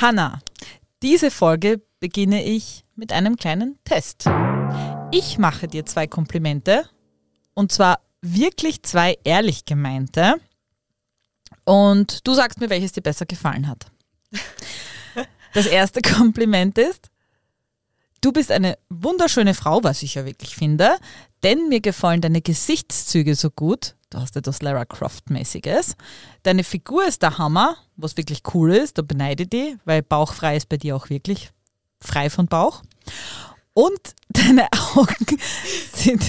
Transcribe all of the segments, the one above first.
Hanna, diese Folge beginne ich mit einem kleinen Test. Ich mache dir zwei Komplimente und zwar wirklich zwei ehrlich gemeinte und du sagst mir, welches dir besser gefallen hat. Das erste Kompliment ist, du bist eine wunderschöne Frau, was ich ja wirklich finde, denn mir gefallen deine Gesichtszüge so gut. Du hast etwas Lara Croft-mäßiges. Deine Figur ist der Hammer, was wirklich cool ist. Da beneide ich dich, weil bauchfrei ist bei dir auch wirklich frei von Bauch. Und deine Augen sind,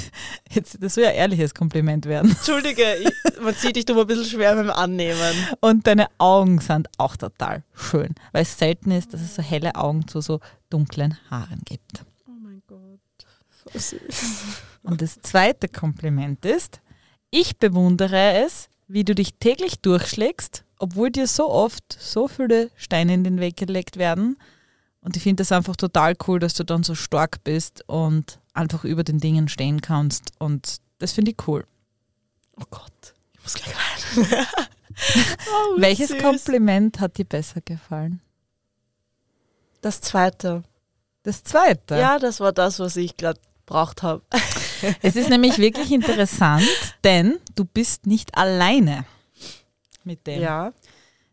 jetzt, das soll ja ein ehrliches Kompliment werden. Entschuldige, ich, man sieht dich du ein bisschen schwer beim Annehmen. Und deine Augen sind auch total schön, weil es selten ist, dass es so helle Augen zu so dunklen Haaren gibt. Oh mein Gott, so süß. Und das zweite Kompliment ist, ich bewundere es, wie du dich täglich durchschlägst, obwohl dir so oft so viele Steine in den Weg gelegt werden. Und ich finde das einfach total cool, dass du dann so stark bist und einfach über den Dingen stehen kannst. Und das finde ich cool. Oh Gott, ich muss gleich weinen. oh, Welches süß. Kompliment hat dir besser gefallen? Das zweite. Das zweite. Ja, das war das, was ich gerade braucht habe. Es ist nämlich wirklich interessant, denn du bist nicht alleine mit dem. Ja.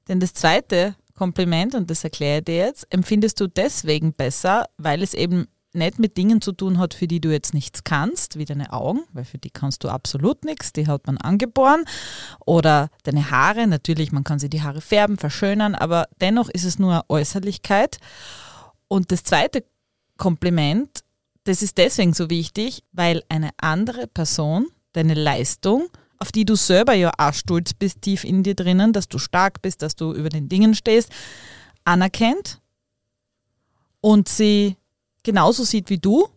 Denn das zweite Kompliment, und das erkläre ich dir jetzt, empfindest du deswegen besser, weil es eben nicht mit Dingen zu tun hat, für die du jetzt nichts kannst, wie deine Augen, weil für die kannst du absolut nichts, die hat man angeboren. Oder deine Haare, natürlich, man kann sie die Haare färben, verschönern, aber dennoch ist es nur eine Äußerlichkeit. Und das zweite Kompliment, das ist deswegen so wichtig, weil eine andere Person deine Leistung, auf die du selber ja auch stolz bist, tief in dir drinnen, dass du stark bist, dass du über den Dingen stehst, anerkennt und sie genauso sieht wie du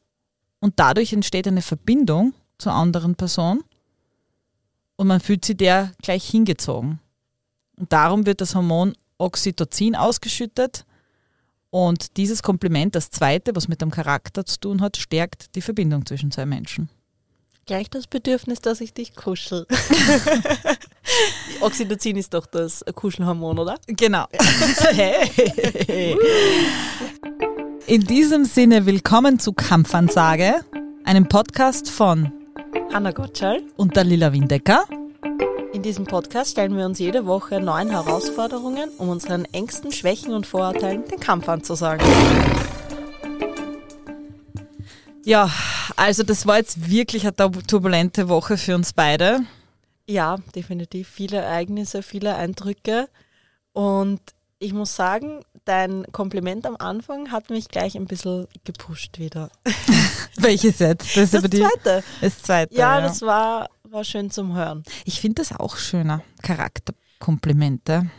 und dadurch entsteht eine Verbindung zur anderen Person und man fühlt sich der gleich hingezogen. Und darum wird das Hormon Oxytocin ausgeschüttet und dieses Kompliment, das zweite, was mit dem Charakter zu tun hat, stärkt die Verbindung zwischen zwei Menschen. Gleich das Bedürfnis, dass ich dich kuschel. Oxytocin ist doch das Kuschelhormon, oder? Genau. Hey. In diesem Sinne willkommen zu Kampfansage, einem Podcast von Hanna Gottschall. und der Lila Windecker. In diesem Podcast stellen wir uns jede Woche neuen Herausforderungen, um unseren Ängsten, Schwächen und Vorurteilen den Kampf anzusagen. Ja, also das war jetzt wirklich eine turbulente Woche für uns beide. Ja, definitiv. Viele Ereignisse, viele Eindrücke. Und ich muss sagen, dein Kompliment am Anfang hat mich gleich ein bisschen gepusht wieder. Welches jetzt? Das aber die- zweite. Das zweite. Ja, das war, war schön zum Hören. ich finde das auch schöner. Charakterkomplimente.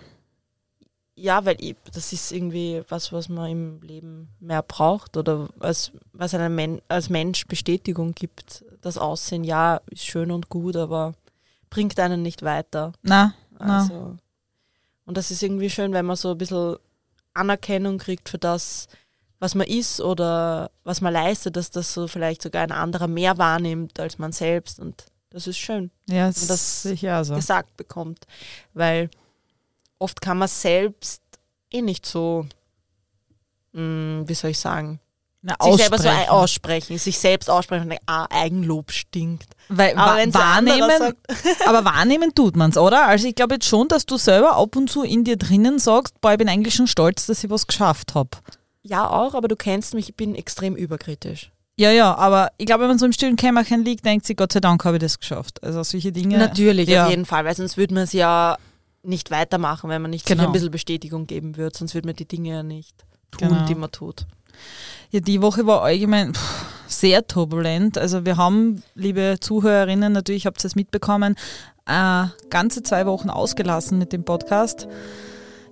Ja, weil ich, das ist irgendwie was, was man im Leben mehr braucht oder was, was einem Men als Mensch Bestätigung gibt. Das Aussehen, ja, ist schön und gut, aber bringt einen nicht weiter. Na, na. Also, und das ist irgendwie schön, wenn man so ein bisschen Anerkennung kriegt für das, was man ist oder was man leistet, dass das so vielleicht sogar ein anderer mehr wahrnimmt als man selbst. Und das ist schön, ja, das das sehe ich auch so. gesagt bekommt. Weil oft kann man selbst eh nicht so, mh, wie soll ich sagen, Na, sich selber so aussprechen. sich selbst aussprechen und denken, ah, Eigenlob stinkt. Weil Aber wa wahrnehmen, aber wahrnehmen tut man es, oder? Also ich glaube jetzt schon, dass du selber ab und zu in dir drinnen sagst, boah, ich bin eigentlich schon stolz, dass ich was geschafft habe. Ja, auch, aber du kennst mich, ich bin extrem überkritisch. Ja, ja, aber ich glaube, wenn man so im stillen Kämmerchen liegt, denkt sie, Gott sei Dank habe ich das geschafft. Also solche Dinge. Natürlich, ja. auf jeden Fall, weil sonst würde man es ja nicht weitermachen, wenn man nicht sich Genau. ein bisschen Bestätigung geben würde, sonst würde man die Dinge ja nicht tun, Genau. die man tut. Ja, die Woche war allgemein pff, sehr turbulent. Also wir haben, liebe Zuhörerinnen, natürlich habt ihr es mitbekommen, äh, ganze zwei Wochen ausgelassen mit dem Podcast.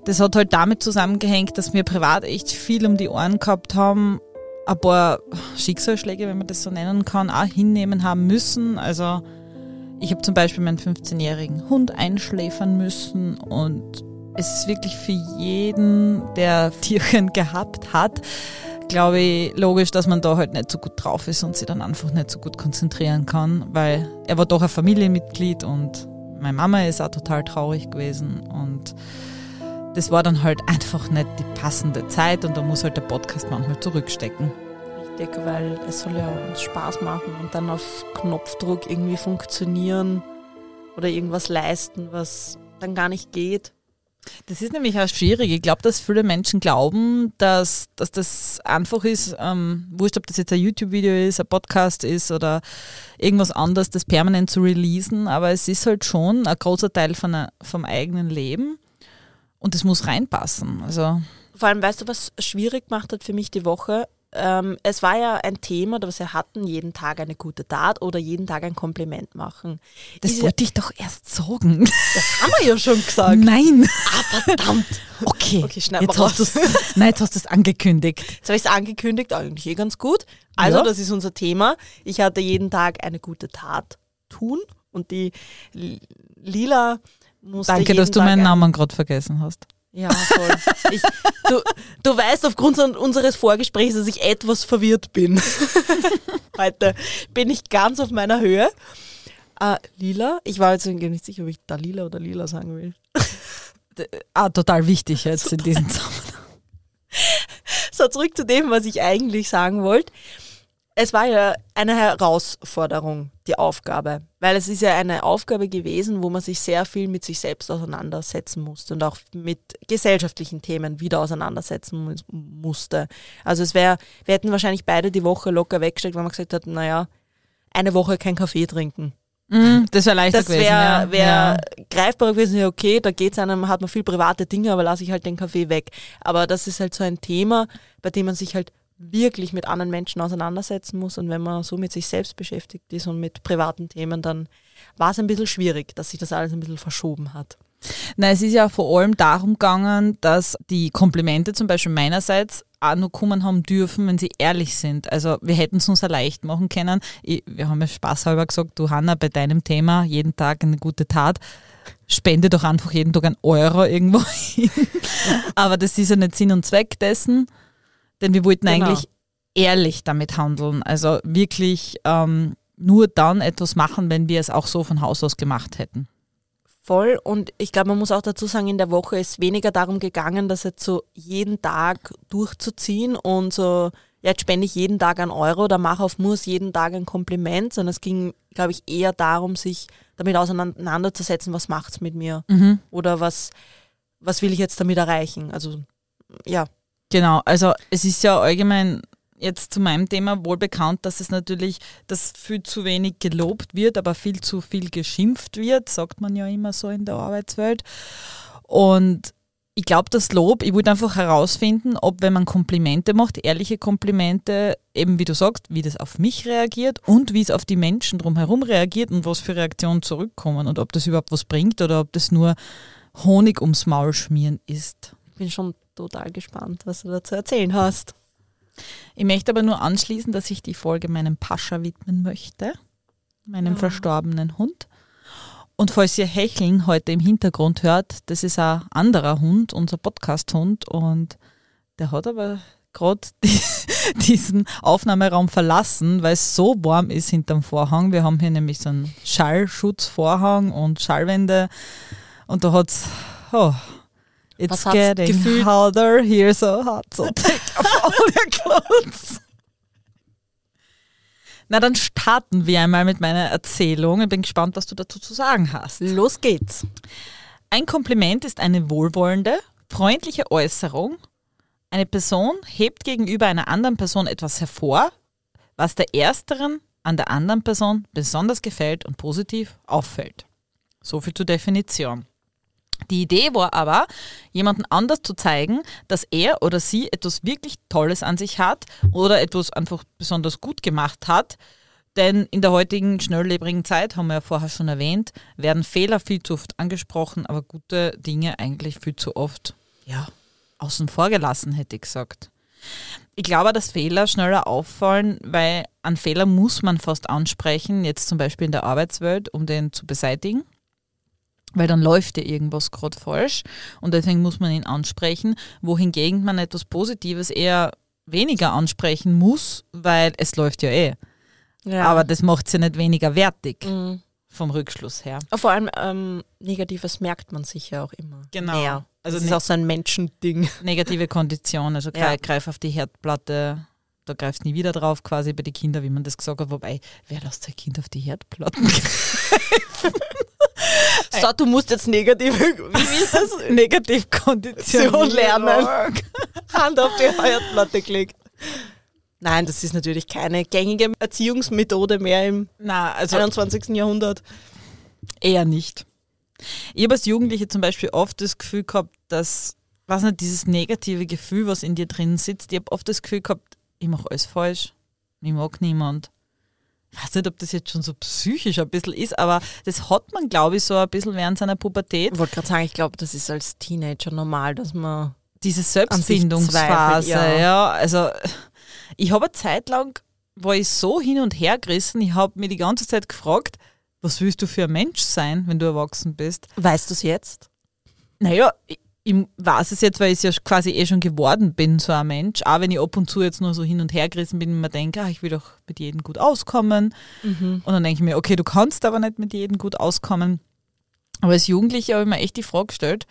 Das hat halt damit zusammengehängt, dass wir privat echt viel um die Ohren gehabt haben, ein paar Schicksalsschläge, wenn man das so nennen kann, auch hinnehmen haben müssen. Also ich habe zum Beispiel meinen 15-jährigen Hund einschläfern müssen und es ist wirklich für jeden, der Tierchen gehabt hat, glaube ich, logisch, dass man da halt nicht so gut drauf ist und sich dann einfach nicht so gut konzentrieren kann, weil er war doch ein Familienmitglied und meine Mama ist auch total traurig gewesen und das war dann halt einfach nicht die passende Zeit und da muss halt der Podcast manchmal zurückstecken. Richtig, weil es soll ja uns Spaß machen und dann auf Knopfdruck irgendwie funktionieren oder irgendwas leisten, was dann gar nicht geht. Das ist nämlich auch schwierig. Ich glaube, dass viele Menschen glauben, dass, dass das einfach ist, ähm, wurscht, ob das jetzt ein YouTube-Video ist, ein Podcast ist oder irgendwas anderes, das permanent zu releasen. Aber es ist halt schon ein großer Teil von a, vom eigenen Leben und es muss reinpassen. Also Vor allem, weißt du, was schwierig gemacht hat für mich die Woche? ähm, es war ja ein Thema, das wir hatten, jeden Tag eine gute Tat oder jeden Tag ein Kompliment machen. Das Ist wollte ich doch erst sagen. Das haben wir ja schon gesagt. Nein. Ah, verdammt. Okay, okay schneid jetzt hast du's, Nein, jetzt hast du es angekündigt. Jetzt habe ich es angekündigt, eigentlich eh ganz gut. Also, ja. das ist unser Thema. Ich hatte jeden Tag eine gute Tat tun und die Lila musste Danke, dass du meinen Namen gerade vergessen hast. Ja, voll. Ich, du, du weißt aufgrund unseres Vorgesprächs, dass ich etwas verwirrt bin. Heute bin ich ganz auf meiner Höhe. Uh, lila, ich war jetzt nicht sicher, ob ich da lila oder lila sagen will. ah, total wichtig jetzt total. in diesem Zusammenhang. So, zurück zu dem, was ich eigentlich sagen wollte es war ja eine Herausforderung, die Aufgabe, weil es ist ja eine Aufgabe gewesen, wo man sich sehr viel mit sich selbst auseinandersetzen musste und auch mit gesellschaftlichen Themen wieder auseinandersetzen musste. Also es wäre, wir hätten wahrscheinlich beide die Woche locker weggesteckt, weil man gesagt hat, naja, eine Woche kein Kaffee trinken. Mm, das wäre leichter das wär, gewesen. Das wäre ja. greifbar gewesen, ja okay, da geht es einem, hat man viel private Dinge, aber lasse ich halt den Kaffee weg. Aber das ist halt so ein Thema, bei dem man sich halt wirklich mit anderen Menschen auseinandersetzen muss. Und wenn man so mit sich selbst beschäftigt ist und mit privaten Themen, dann war es ein bisschen schwierig, dass sich das alles ein bisschen verschoben hat. Na, es ist ja vor allem darum gegangen, dass die Komplimente zum Beispiel meinerseits auch nur kommen haben dürfen, wenn sie ehrlich sind. Also wir hätten es uns ja leicht machen können. Ich, wir haben ja spaßhalber gesagt, du Hanna, bei deinem Thema jeden Tag eine gute Tat. Spende doch einfach jeden Tag einen Euro irgendwo hin. Aber das ist ja nicht Sinn und Zweck dessen. Denn wir wollten genau. eigentlich ehrlich damit handeln. Also wirklich ähm, nur dann etwas machen, wenn wir es auch so von Haus aus gemacht hätten. Voll. Und ich glaube, man muss auch dazu sagen, in der Woche ist weniger darum gegangen, das jetzt so jeden Tag durchzuziehen und so, ja, jetzt spende ich jeden Tag einen Euro oder mache auf Muss jeden Tag ein Kompliment, sondern es ging, glaube ich, eher darum, sich damit auseinanderzusetzen, was macht es mit mir mhm. oder was, was will ich jetzt damit erreichen. Also ja, Genau, also es ist ja allgemein jetzt zu meinem Thema wohl bekannt, dass es natürlich, dass viel zu wenig gelobt wird, aber viel zu viel geschimpft wird, sagt man ja immer so in der Arbeitswelt. Und ich glaube, das Lob, ich wollte einfach herausfinden, ob wenn man Komplimente macht, ehrliche Komplimente, eben wie du sagst, wie das auf mich reagiert und wie es auf die Menschen drumherum reagiert und was für Reaktionen zurückkommen und ob das überhaupt was bringt oder ob das nur Honig ums Maul schmieren ist. Ich bin schon total gespannt, was du dazu erzählen hast. Ich möchte aber nur anschließen, dass ich die Folge meinem Pascha widmen möchte, meinem ja. verstorbenen Hund. Und falls ihr Hecheln heute im Hintergrund hört, das ist ein anderer Hund, unser Podcast-Hund. Und der hat aber gerade die, diesen Aufnahmeraum verlassen, weil es so warm ist hinterm Vorhang. Wir haben hier nämlich so einen Schallschutzvorhang und Schallwände. Und da hat es oh, It's getting gefühlt? hotter here, so hot, so take off all your clothes. Na, dann starten wir einmal mit meiner Erzählung. Ich bin gespannt, was du dazu zu sagen hast. Los geht's. Ein Kompliment ist eine wohlwollende, freundliche Äußerung. Eine Person hebt gegenüber einer anderen Person etwas hervor, was der Ersteren an der anderen Person besonders gefällt und positiv auffällt. So viel zur Definition. Die Idee war aber, jemanden anders zu zeigen, dass er oder sie etwas wirklich Tolles an sich hat oder etwas einfach besonders gut gemacht hat. Denn in der heutigen schnelllebigen Zeit, haben wir ja vorher schon erwähnt, werden Fehler viel zu oft angesprochen, aber gute Dinge eigentlich viel zu oft ja, außen vor gelassen, hätte ich gesagt. Ich glaube, dass Fehler schneller auffallen, weil an Fehler muss man fast ansprechen, jetzt zum Beispiel in der Arbeitswelt, um den zu beseitigen weil dann läuft ja irgendwas gerade falsch und deswegen muss man ihn ansprechen, wohingegen man etwas Positives eher weniger ansprechen muss, weil es läuft ja eh. Ja. Aber das macht es ja nicht weniger wertig mhm. vom Rückschluss her. Vor allem ähm, Negatives merkt man sich ja auch immer genau. mehr. Also das ist ne auch so ein Menschending. negative Kondition, also Ja. greif, auf die Herdplatte, da greifst nie wieder drauf, quasi bei den Kindern, wie man das gesagt hat. Wobei, wer lässt sein Kind auf die Herdplatten? So, du musst jetzt negative wie ist das? Negativkondition Kondition lernen. Hand auf die Herdplatte gelegt. Nein, das ist natürlich keine gängige Erziehungsmethode mehr im Na, also 21. Jahrhundert. Eher nicht. Ich habe als Jugendliche zum Beispiel oft das Gefühl gehabt, dass, was nicht, dieses negative Gefühl, was in dir drin sitzt, ich habe oft das Gefühl gehabt, ich mache alles falsch, ich mag niemand. Ich weiß nicht, ob das jetzt schon so psychisch ein bisschen ist, aber das hat man, glaube ich, so ein bisschen während seiner Pubertät. Ich wollte gerade sagen, ich glaube, das ist als Teenager normal, dass man Diese Selbstfindungsphase, ja. ja. Also ich habe eine Zeit lang, war ich so hin und her gerissen, ich habe mir die ganze Zeit gefragt, was willst du für ein Mensch sein, wenn du erwachsen bist? Weißt du es jetzt? Naja, ich, ich weiß es jetzt, weil ich ja quasi eh schon geworden bin, so ein Mensch. Auch wenn ich ab und zu jetzt nur so hin und her gerissen bin und mir denke, ah, ich will doch mit jedem gut auskommen. Und dann denke ich mir, okay, du kannst aber nicht mit jedem gut auskommen. Aber als Jugendliche habe ich mir echt die Frage gestellt,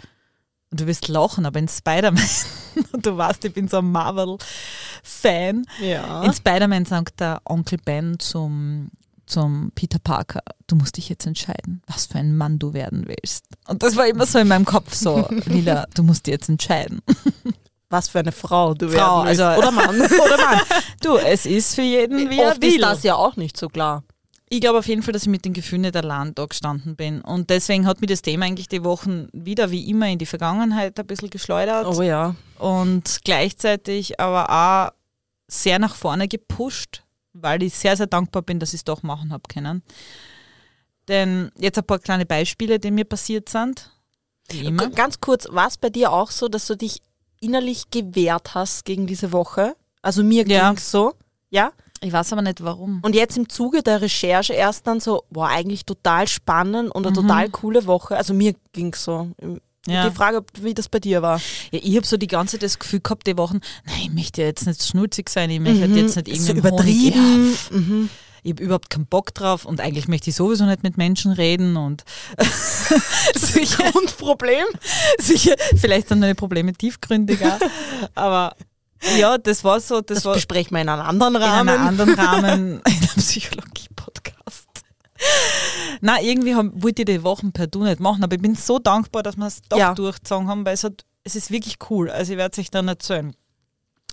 und du wirst lachen, aber in Spider-Man, und du weißt, ich bin so ein Marvel-Fan, Ja. in Spider-Man sagt der Onkel Ben zum, zum Peter Parker, du musst dich jetzt entscheiden, was für ein Mann du werden willst. Und das war immer so in meinem Kopf so, Lila, du musst dich jetzt entscheiden. Was für eine Frau du Frau, werden willst. also- Oder Mann. Oder Mann. Du, es ist für jeden, wie er Oft will. ist das ja auch nicht so klar. Ich glaube auf jeden Fall, dass ich mit den Gefühlen nicht allein da gestanden bin. Und deswegen hat mich das Thema eigentlich die Wochen wieder wie immer in die Vergangenheit ein bisschen geschleudert. Oh ja. und gleichzeitig aber auch sehr nach vorne gepusht, weil ich sehr, sehr dankbar bin, dass ich es doch machen habe können. Denn jetzt ein paar kleine Beispiele, die mir passiert sind. G- Ganz kurz, war es bei dir auch so, dass du dich innerlich gewehrt hast gegen diese Woche? Also mir Ja. ging's so. Ja? Ich weiß aber nicht warum. Und jetzt im Zuge der Recherche erst dann so, boah, eigentlich total spannend und eine total coole Woche. Also mir ging's so. Ja. Die Frage, ob- wie das bei dir war. Ja, ich habe so die ganze Zeit das Gefühl gehabt, die Wochen, nein, ich möchte jetzt nicht schnulzig sein, ich möchte jetzt nicht so irgendwie übertrieben. Mhm. ich habe überhaupt keinen Bock drauf und eigentlich möchte ich sowieso nicht mit Menschen reden und sicher, Grundproblem. sicher, vielleicht sind meine Probleme tiefgründiger, aber ja, das war so, das, Das war besprechen wir in einem anderen in Rahmen. einem anderen Rahmen, in einem Psychologie-Podcast. Na, irgendwie haben, wollte ich die Wochen per Du nicht machen, aber ich bin so dankbar, dass wir es doch Ja. durchgezogen haben, weil es, hat, es ist wirklich cool. Also ich werde es euch dann erzählen.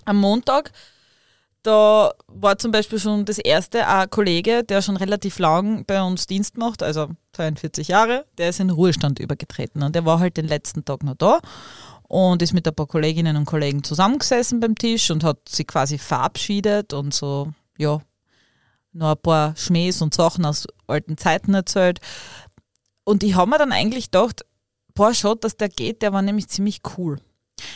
Am Montag, da war zum Beispiel schon das erste ein Kollege, der schon relativ lang bei uns Dienst macht, also 42 Jahre, der ist in Ruhestand übergetreten und der war halt den letzten Tag noch da und ist mit ein paar Kolleginnen und Kollegen zusammengesessen beim Tisch und hat sich quasi verabschiedet und so, ja, noch ein paar Schmähs und Sachen aus alten Zeiten erzählt. Und ich habe mir dann eigentlich gedacht, boah, schaut, dass der geht, der war nämlich ziemlich cool.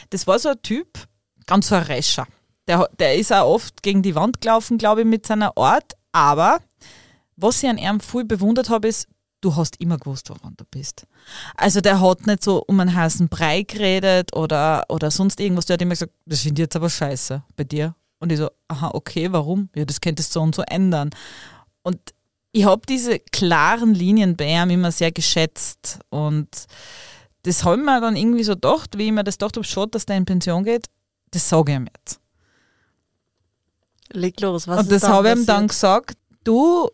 Das war so ein Typ, ganz so ein Rescher. Der, der ist auch oft gegen die Wand gelaufen, glaube ich, mit seiner Art. Aber was ich an ihm viel bewundert habe, ist, du hast immer gewusst, woran du bist. Also der hat nicht so um einen heißen Brei geredet oder, oder sonst irgendwas. Der hat immer gesagt, das finde ich jetzt aber scheiße bei dir. Und ich so, aha, okay, warum? Ja, das könntest du so und so ändern. Und ich habe diese klaren Linien bei ihm immer sehr geschätzt. Und das habe ich mir dann irgendwie so gedacht, wie ich mir das gedacht habe, schon, dass der in Pension geht, das sage ich ihm jetzt. Leg los, was und das habe ich ihm dann gesagt, du,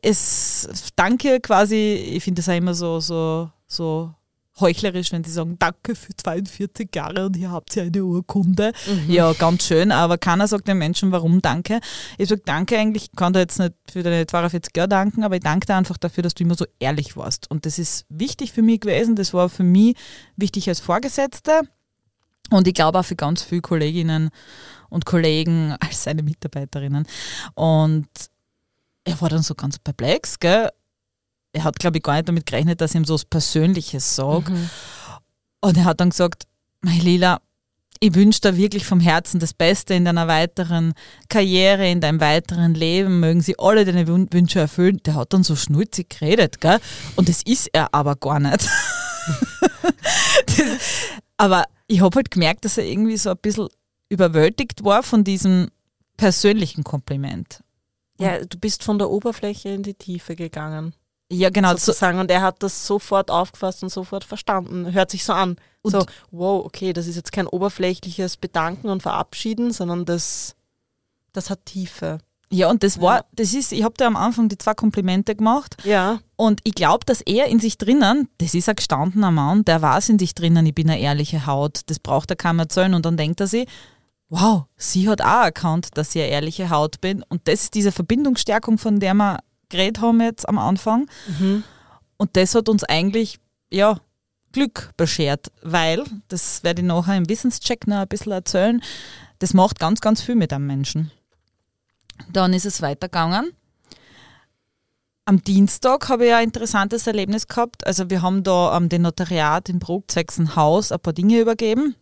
es danke quasi, ich finde das auch immer so, so, so heuchlerisch, wenn sie sagen, danke für 42 Jahre und hier habt ihr eine Urkunde. Mhm. Ja, ganz schön, aber keiner sagt den Menschen, warum danke. Ich sage danke eigentlich, ich kann dir jetzt nicht für deine 42 Jahre danken, aber ich danke dir einfach dafür, dass du immer so ehrlich warst. Und das ist wichtig für mich gewesen, das war für mich wichtig als Vorgesetzte und ich glaube auch für ganz viele Kolleginnen und Kollegen als seine Mitarbeiterinnen. Und er war dann so ganz perplex, gell? Er hat, glaube ich, gar nicht damit gerechnet, dass ich ihm so was Persönliches sage. Mhm. Und er hat dann gesagt, mein Lila, ich wünsche dir wirklich vom Herzen das Beste in deiner weiteren Karriere, in deinem weiteren Leben. Mögen sie alle deine Wün- Wünsche erfüllen. Der hat dann so schnulzig geredet, gell? Und das ist er aber gar nicht. das, aber ich habe halt gemerkt, dass er irgendwie so ein bisschen überwältigt war von diesem persönlichen Kompliment. Ja, du bist von der Oberfläche in die Tiefe gegangen. Ja, genau. So, sozusagen. Und er hat das sofort aufgefasst und sofort verstanden. Hört sich so an. Und- so, wow, okay, das ist jetzt kein oberflächliches Bedanken und Verabschieden, sondern das, das hat Tiefe. ja, und das war, Ja. das ist, ich habe da am Anfang die zwei Komplimente gemacht Ja. und ich glaube, dass er in sich drinnen, das ist ein gestandener Mann, der weiß in sich drinnen, ich bin eine ehrliche Haut, das braucht er keinem erzählen und dann denkt er sich, wow, sie hat auch erkannt, dass ich eine ehrliche Haut bin und das ist diese Verbindungsstärkung, von der wir geredet haben jetzt am Anfang Mhm. und das hat uns eigentlich, ja, Glück beschert, weil, das werde ich nachher im Wissenscheck noch ein bisschen erzählen, das macht ganz, ganz viel mit einem Menschen. Dann ist es weitergegangen. Am Dienstag habe ich ein interessantes Erlebnis gehabt. Also wir haben da am den Notariat in Bruck Haus ein paar Dinge übergeben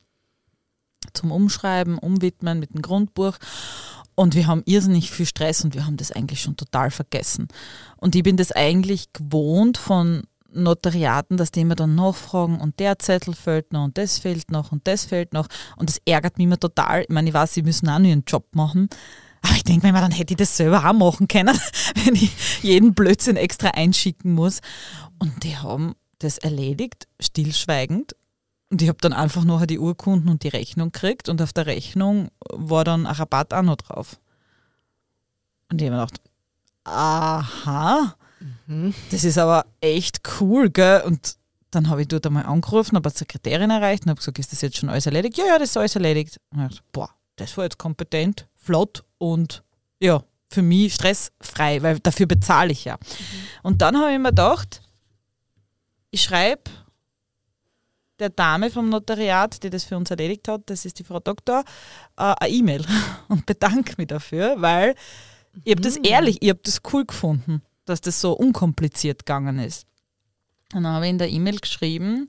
zum Umschreiben, Umwidmen mit dem Grundbuch. Und wir haben irrsinnig viel Stress und wir haben das eigentlich schon total vergessen. Und ich bin das eigentlich gewohnt von Notariaten, dass die immer dann nachfragen und der Zettel fehlt noch und das fehlt noch und das fehlt noch. Und das ärgert mich immer total. Ich meine, ich weiß, sie müssen auch nur ihren Job machen. Aber ich denke mir immer, dann hätte ich das selber auch machen können, wenn ich jeden Blödsinn extra einschicken muss. Und die haben das erledigt, stillschweigend. Und ich habe dann einfach nachher die Urkunden und die Rechnung gekriegt und auf der Rechnung war dann ein Rabatt auch noch drauf. Und ich habe mir gedacht, aha, das ist aber echt cool, gell? Und dann habe ich dort einmal angerufen, habe eine Sekretärin erreicht und habe gesagt, ist das jetzt schon alles erledigt? Ja, ja, das ist alles erledigt. Und ich gedacht, boah, das war jetzt kompetent, flott und ja, für mich stressfrei, weil dafür bezahle ich ja. Und dann habe ich mir gedacht, ich schreibe der Dame vom Notariat, die das für uns erledigt hat, das ist die Frau Doktor, äh, eine E-Mail und bedanke mich dafür, weil ich habe das ehrlich, ich habe das cool gefunden, dass das so unkompliziert gegangen ist. Und dann habe ich in der E-Mail geschrieben,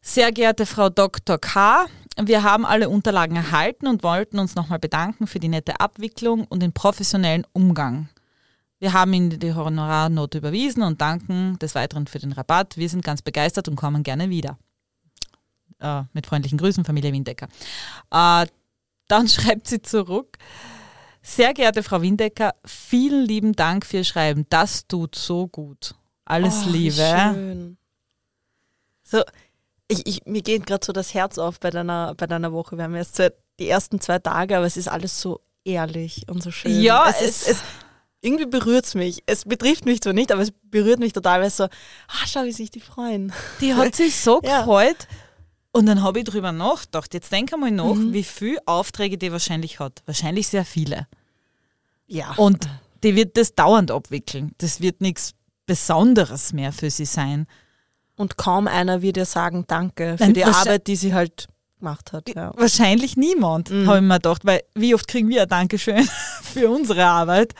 sehr geehrte Frau Dr. K., wir haben alle Unterlagen erhalten und wollten uns nochmal bedanken für die nette Abwicklung und den professionellen Umgang. Wir haben Ihnen die Honorarnote überwiesen und danken des Weiteren für den Rabatt. Wir sind ganz begeistert und kommen gerne wieder. Äh, mit freundlichen Grüßen, Familie Windecker. Äh, dann schreibt sie zurück. Sehr geehrte Frau Windecker, vielen lieben Dank für Ihr Schreiben. Das tut so gut. Alles Oh, Liebe. Schön. So, ich, ich, mir geht gerade so das Herz auf bei deiner, bei deiner Woche. Wir haben jetzt seit die ersten zwei Tage, aber es ist alles so ehrlich und so schön. Ja, es, ist, es- es irgendwie berührt es mich. Es betrifft mich zwar nicht, aber es berührt mich total, weil es so, ah, schau, wie sich die freuen. Die hat sich so Ja. gefreut. Und dann habe ich drüber nachgedacht. Jetzt denk einmal nach, Mhm. wie viele Aufträge die wahrscheinlich hat. Wahrscheinlich sehr viele. Ja. Und die wird das dauernd abwickeln. Das wird nichts Besonderes mehr für sie sein. Und kaum einer wird ihr sagen, danke für Nein, die Arbeit, die sie halt gemacht hat. Ja. Wahrscheinlich niemand, Mhm. habe ich mir gedacht, weil wie oft kriegen wir ein Dankeschön für unsere Arbeit?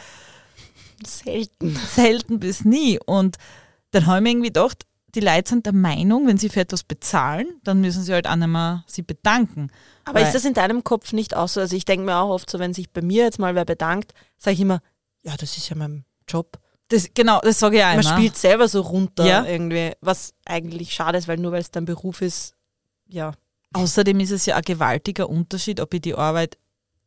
Selten. Selten bis nie. Und dann habe ich mir irgendwie gedacht, die Leute sind der Meinung, wenn sie für etwas bezahlen, dann müssen sie halt auch nicht mehr sie bedanken. Aber Weil- ist das in deinem Kopf nicht auch so? Also ich denke mir auch oft so, wenn sich bei mir jetzt mal wer bedankt, sage ich immer, ja, das ist ja mein Job. Das, genau, das sage ich auch Man immer. spielt selber so runter Ja. irgendwie, was eigentlich schade ist, weil nur weil es dein Beruf ist, ja. Außerdem ist es ja ein gewaltiger Unterschied, ob ich die Arbeit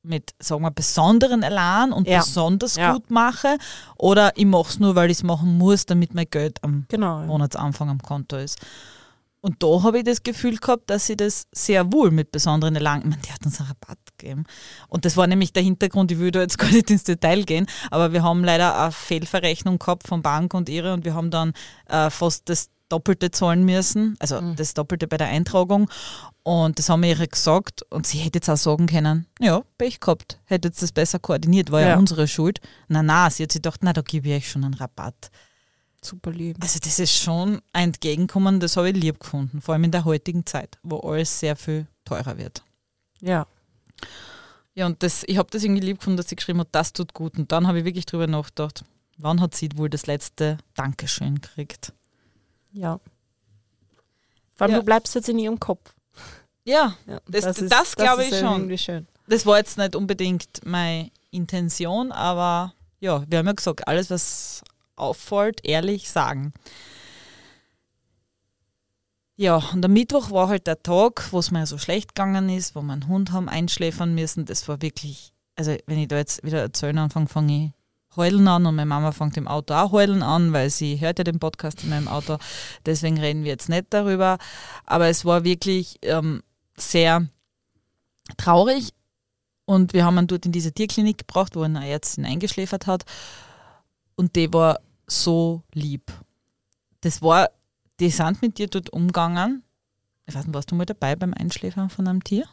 mit, sagen wir, besonderen Elan und Ja. besonders Ja. gut mache oder ich mache es nur, weil ich es machen muss, damit mein Geld am Genau. Monatsanfang am Konto ist. Und da habe ich das Gefühl gehabt, dass sie das sehr wohl mit besonderen Elan, ich meine, die hat uns einen Rabatt gegeben. Und das war nämlich der Hintergrund, ich da jetzt gar nicht ins Detail gehen, aber wir haben leider eine Fehlverrechnung gehabt von Bank und ihre und wir haben dann äh, fast das Doppelte zahlen müssen, also das Doppelte bei der Eintragung. Und das haben wir ihr gesagt und sie hätte jetzt auch sagen können, ja, Pech gehabt, hätte jetzt das besser koordiniert, war ja, Ja. unsere Schuld. Na, na, sie hat sich gedacht, na, da gebe ich euch schon einen Rabatt. Super lieb. Also das ist schon ein Entgegenkommen, das habe ich lieb gefunden, vor allem in der heutigen Zeit, wo alles sehr viel teurer wird. Ja. Ja, und das, ich habe das irgendwie lieb gefunden, dass sie geschrieben hat, das tut gut. Und dann habe ich wirklich drüber nachgedacht, wann hat sie wohl das letzte Dankeschön gekriegt? Ja. Vor allem, Ja. du bleibst jetzt in ihrem Kopf. Ja, Ja, Das- das glaube ist ich schon. Schön. das war jetzt nicht unbedingt meine Intention, aber ja, wir haben ja gesagt, alles, was auffällt, ehrlich sagen. Ja, und am Mittwoch war halt der Tag, wo es mir so schlecht gegangen ist, wo wir einen Hund haben einschläfern müssen. Das war wirklich, also wenn ich da jetzt wieder erzählen anfange, fange ich heulen an und meine Mama fängt im Auto auch heulen an, weil sie hört ja den Podcast in meinem Auto. Deswegen reden wir jetzt nicht darüber. Aber es war wirklich ähm, sehr traurig und wir haben ihn dort in diese Tierklinik gebracht, wo er eine Ärztin eingeschläfert hat. Und die war so lieb. Das war, die sind mit dir dort umgegangen. Ich weiß nicht, warst du mal dabei beim Einschläfern von einem Tier?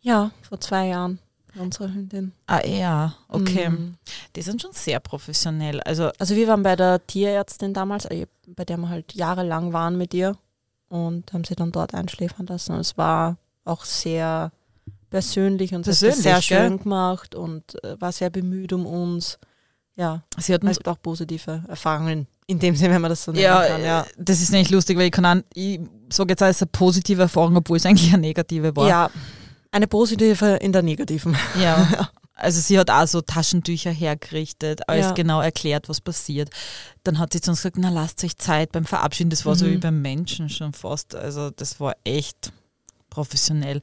Ja, vor zwei Jahren. Unsere Hündin. Ah ja, okay. Mhm. Die sind schon sehr professionell. Also Also wir waren bei der Tierärztin damals, äh, bei der wir halt jahrelang waren mit ihr und haben sie dann dort einschläfern lassen. Und es war auch sehr persönlich und sie hat Persönlich, sehr gell? schön gemacht und äh, war sehr bemüht um uns. Ja, sie hat uns halt auch positive Erfahrungen in dem Sinne, wenn man das so nennen ja, kann. Ja, äh, das ist nicht lustig, weil ich kann auch, ich sage jetzt als eine positive Erfahrung, obwohl es eigentlich eine negative war. ja, eine positive in der negativen. Ja. Also sie hat auch so Taschentücher hergerichtet, alles Ja. genau erklärt, was passiert. Dann hat sie zu uns gesagt, na lasst euch Zeit beim Verabschieden. Das war so Mhm. wie beim Menschen schon fast. Also das war echt professionell.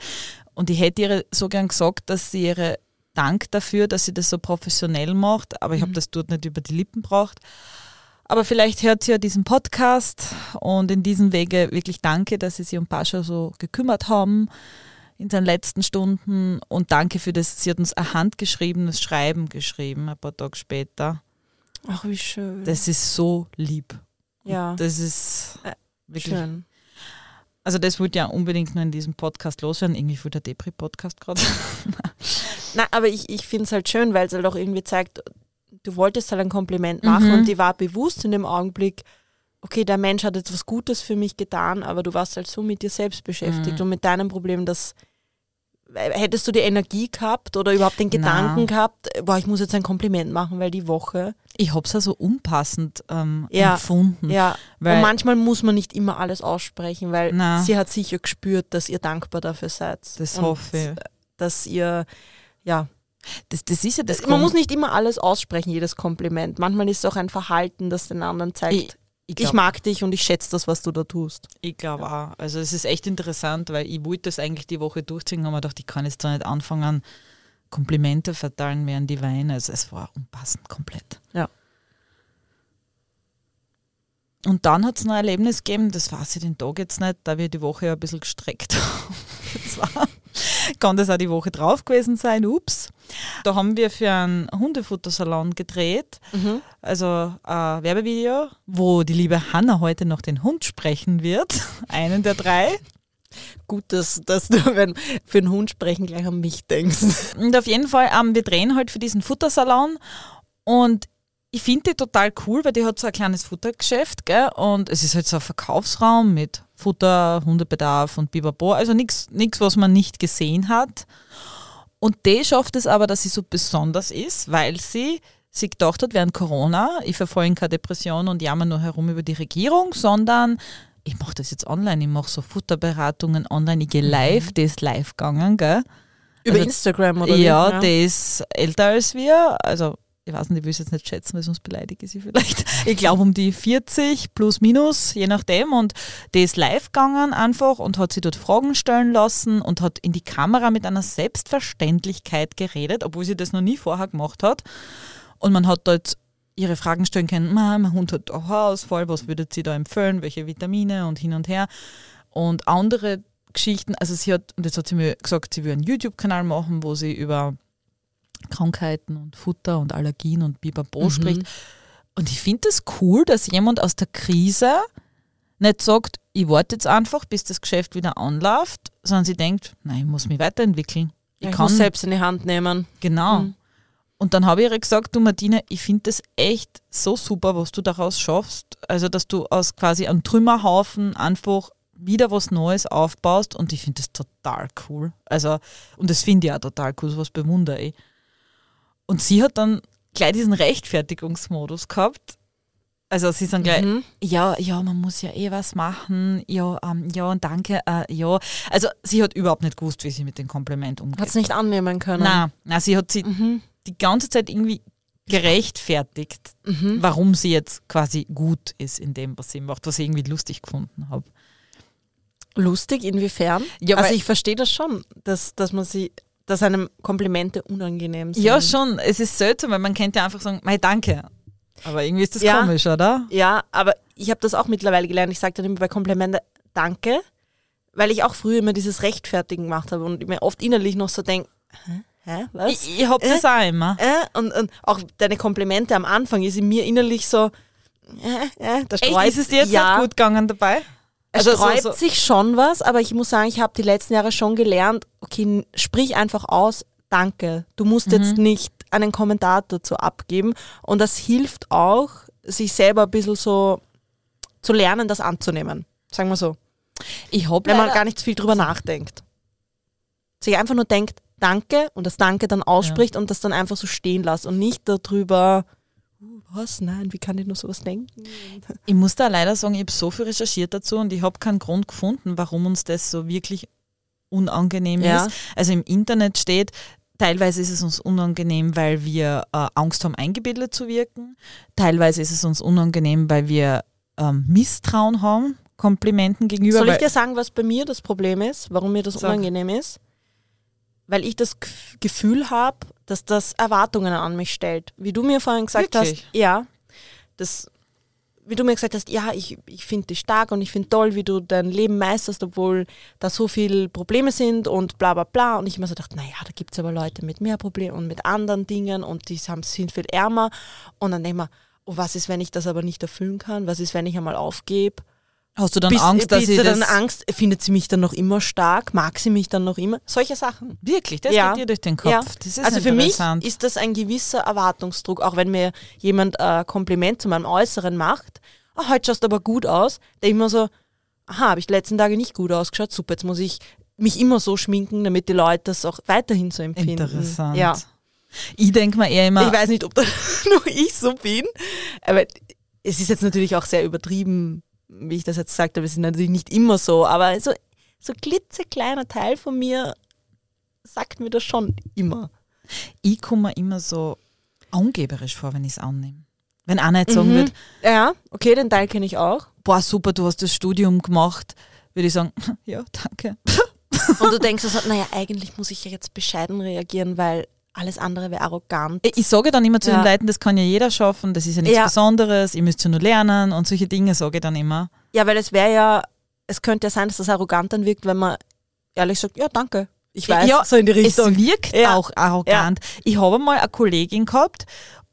Und ich hätte ihr so gern gesagt, dass sie ihre Dank dafür, dass sie das so professionell macht, aber ich habe Mhm. das dort nicht über die Lippen gebracht. Aber vielleicht hört sie ja diesen Podcast und in diesem Wege wirklich danke, dass sie sich um Pascha so gekümmert haben in seinen letzten Stunden und danke für das, sie hat uns ein handgeschriebenes Schreiben geschrieben, ein paar Tage später. Ach, wie schön. Das ist so lieb. ja, Das ist Äh, wirklich, schön. also das wollte ja unbedingt nur in diesem Podcast loswerden, irgendwie für der Depri-Podcast gerade. Nein, aber ich, ich finde es halt schön, weil es halt auch irgendwie zeigt, du wolltest halt ein Kompliment machen Mhm. und die war bewusst in dem Augenblick, okay, der Mensch hat jetzt was Gutes für mich getan, aber du warst halt so mit dir selbst beschäftigt Mhm. und mit deinem Problem, dass hättest du die Energie gehabt oder überhaupt den. Gedanken gehabt, boah, ich muss jetzt ein Kompliment machen, weil die Woche. Ich habe es ja so unpassend ähm, Ja. empfunden. Ja, Weil- und manchmal muss man nicht immer alles aussprechen, weil Na. sie hat sicher gespürt, dass ihr dankbar dafür seid. Das hoffe ich. Dass ihr, ja, Das, das ist ja das man muss nicht immer alles aussprechen, jedes Kompliment. Manchmal ist es auch ein Verhalten, das den anderen zeigt, Ich, ich, ich glaub- mag dich und ich schätze das, was du da tust. Ich glaube auch. Also es ist echt interessant, weil ich wollte das eigentlich die Woche durchziehen, aber gedacht, ich kann jetzt da nicht anfangen, Komplimente verteilen während die Weine. Also es war unpassend komplett. Ja. Und dann hat es noch ein Erlebnis gegeben, das weiß ich den Tag jetzt nicht, da wir die Woche ja ein bisschen gestreckt haben. Zwar kann das auch die Woche drauf gewesen sein, ups. Da haben wir für einen Hundefuttersalon gedreht, also ein Werbevideo, wo die liebe Hanna heute noch den Hund sprechen wird, einen der drei. Gut, dass, dass du wenn, für einen Hund sprechen gleich an mich denkst. Und auf jeden Fall, ähm, wir drehen halt für diesen Futtersalon und ich finde die total cool, weil die hat so ein kleines Futtergeschäft, gell? Und es ist halt so ein Verkaufsraum mit Futter, Hundebedarf und Bibabo, also nichts, was man nicht gesehen hat. Und die schafft es aber, dass sie so besonders ist, weil sie sich gedacht hat, während Corona, ich verfolge keine Depression und jammer nur herum über die Regierung, sondern ich mache das jetzt online, ich mache so Futterberatungen online, ich gehe live, die ist live gegangen, gell? Über Also- Instagram oder ja, wie? der ist älter als wir. Also, ich weiß nicht, ich will es jetzt nicht schätzen, weil sonst beleidige ich sie vielleicht. Ich glaube um die 40 plus minus, je nachdem. Und der ist live gegangen einfach und hat sie dort Fragen stellen lassen und hat in die Kamera mit einer Selbstverständlichkeit geredet, obwohl sie das noch nie vorher gemacht hat. Und man hat dort ihre Fragen stellen können, "Ma, mein Hund hat einen Haarausfall, was würdet sie da empfehlen, welche Vitamine und hin und her. Und andere Geschichten, also sie hat, und jetzt hat sie mir gesagt, sie will einen YouTube-Kanal machen, wo sie über Krankheiten und Futter und Allergien und Bibabo Mhm. spricht. Und ich finde es das cool, dass jemand aus der Krise nicht sagt, ich warte jetzt einfach, bis das Geschäft wieder anläuft, sondern sie denkt, nein, ich muss mich weiterentwickeln. Ich, Ich kann muss selbst in die Hand nehmen. Genau. Mhm. Und dann habe ich ihr gesagt, du Martine, ich finde das echt so super, was du daraus schaffst. Also, dass du aus quasi einem Trümmerhaufen einfach wieder was Neues aufbaust und ich finde das total cool. Also, und das finde ich auch total cool, sowas bewundere ich. Und sie hat dann gleich diesen Rechtfertigungsmodus gehabt. Also sie sind gleich, Mhm. ja, ja, man muss ja eh was machen, ja, ähm, ja, und danke, äh, ja. Also sie hat überhaupt nicht gewusst, wie sie mit dem Kompliment umgeht. Hat es nicht annehmen können. Nein, nein, sie hat sie Mhm. die ganze Zeit irgendwie gerechtfertigt, Mhm. warum sie jetzt quasi gut ist in dem, was sie macht, was ich irgendwie lustig gefunden habe. Lustig, inwiefern? Ja, also ich verstehe das schon, dass, dass man sie, dass einem Komplimente unangenehm sind. Ja, schon. Es ist seltsam, weil man kennt ja einfach sagen, mei, danke. Aber irgendwie ist das Ja. komisch, oder? Ja, aber ich habe das auch mittlerweile gelernt. Ich sage dann immer bei Komplimente Danke, weil ich auch früher immer dieses Rechtfertigen gemacht habe und mir oft innerlich noch so denke, hä, hä, was? Ich, ich hab das auch immer. äh? und, und auch deine Komplimente am Anfang ist in mir innerlich so, äh, äh, da Echt, sträubt ist es dir jetzt ja, nicht gut gegangen dabei? Es Also so- sträubt so- sich schon was, aber ich muss sagen, ich habe die letzten Jahre schon gelernt, okay, sprich einfach aus, danke. Du musst jetzt nicht einen Kommentar dazu abgeben. Und das hilft auch, sich selber ein bisschen so zu lernen, das anzunehmen. Sagen wir so. Ich hab Wenn man gar nicht viel drüber nachdenkt. Sich einfach nur denkt, danke und das Danke dann ausspricht und das dann einfach so stehen lässt und nicht darüber, "Uh, was, nein, wie kann ich nur sowas denken? Ich muss da leider sagen, ich habe so viel recherchiert dazu und ich habe keinen Grund gefunden, warum uns das so wirklich unangenehm Ja. ist. Also im Internet steht, teilweise ist es uns unangenehm, weil wir äh, Angst haben, eingebildet zu wirken. Teilweise ist es uns unangenehm, weil wir ähm, Misstrauen haben, Komplimenten gegenüber. Soll ich dir sagen, was bei mir das Problem ist, warum mir das Sag. unangenehm ist? Weil ich das Gef- Gefühl habe, dass das Erwartungen an mich stellt. Wie du mir vorhin gesagt Wirklich? hast, ja, das, wie du mir gesagt hast, ja, ich, ich finde dich stark und ich finde toll, wie du dein Leben meisterst, obwohl da so viele Probleme sind und bla bla bla. Und ich immer so dachte, naja, da gibt es aber Leute mit mehr Problemen und mit anderen Dingen und die haben, sind viel ärmer. Und dann denke ich mir, oh, was ist, wenn ich das aber nicht erfüllen kann? Was ist, wenn ich einmal aufgebe? Hast du dann Bist- Angst, dass bist ich du das... dann Angst, findet sie mich dann noch immer stark? Mag sie mich dann noch immer? Solche Sachen. Wirklich, das Ja. geht dir durch den Kopf. Ja. Das ist also für mich ist das ein gewisser Erwartungsdruck, auch wenn mir jemand ein Kompliment zu meinem Äußeren macht. Oh, heute schaust du aber gut aus. Da immer so, aha, habe ich die letzten Tage nicht gut ausgeschaut. Super, jetzt muss ich mich immer so schminken, damit die Leute das auch weiterhin so empfinden. Interessant. Ja. Ich denke mir eher immer, Ich weiß nicht, ob da nur ich so bin, aber es ist jetzt natürlich auch sehr übertrieben, wie ich das jetzt sagte, aber es ist natürlich nicht immer so, aber so, so klitzekleiner Teil von mir sagt mir das schon immer. ich komme mir immer so angeberisch vor, wenn ich es annehme. Wenn einer jetzt sagen Mhm. würde, Ja, okay, den Teil kenne ich auch. boah, super, du hast das Studium gemacht, würde ich sagen, ja, danke. Und du denkst also, naja, eigentlich muss ich ja jetzt bescheiden reagieren, weil alles andere wäre arrogant. Ich, ich sage dann immer zu Ja. den Leuten, das kann ja jeder schaffen, das ist ja nichts Ja. Besonderes, ihr müsst ja nur lernen und solche Dinge sage ich dann immer. Ja, weil es wäre ja, es könnte ja sein, dass das arrogant dann wirkt, wenn man ehrlich sagt, ja, danke. Ich weiß, Ja, so in die Es Richtung. wirkt Ja. auch arrogant. Ich habe mal eine Kollegin gehabt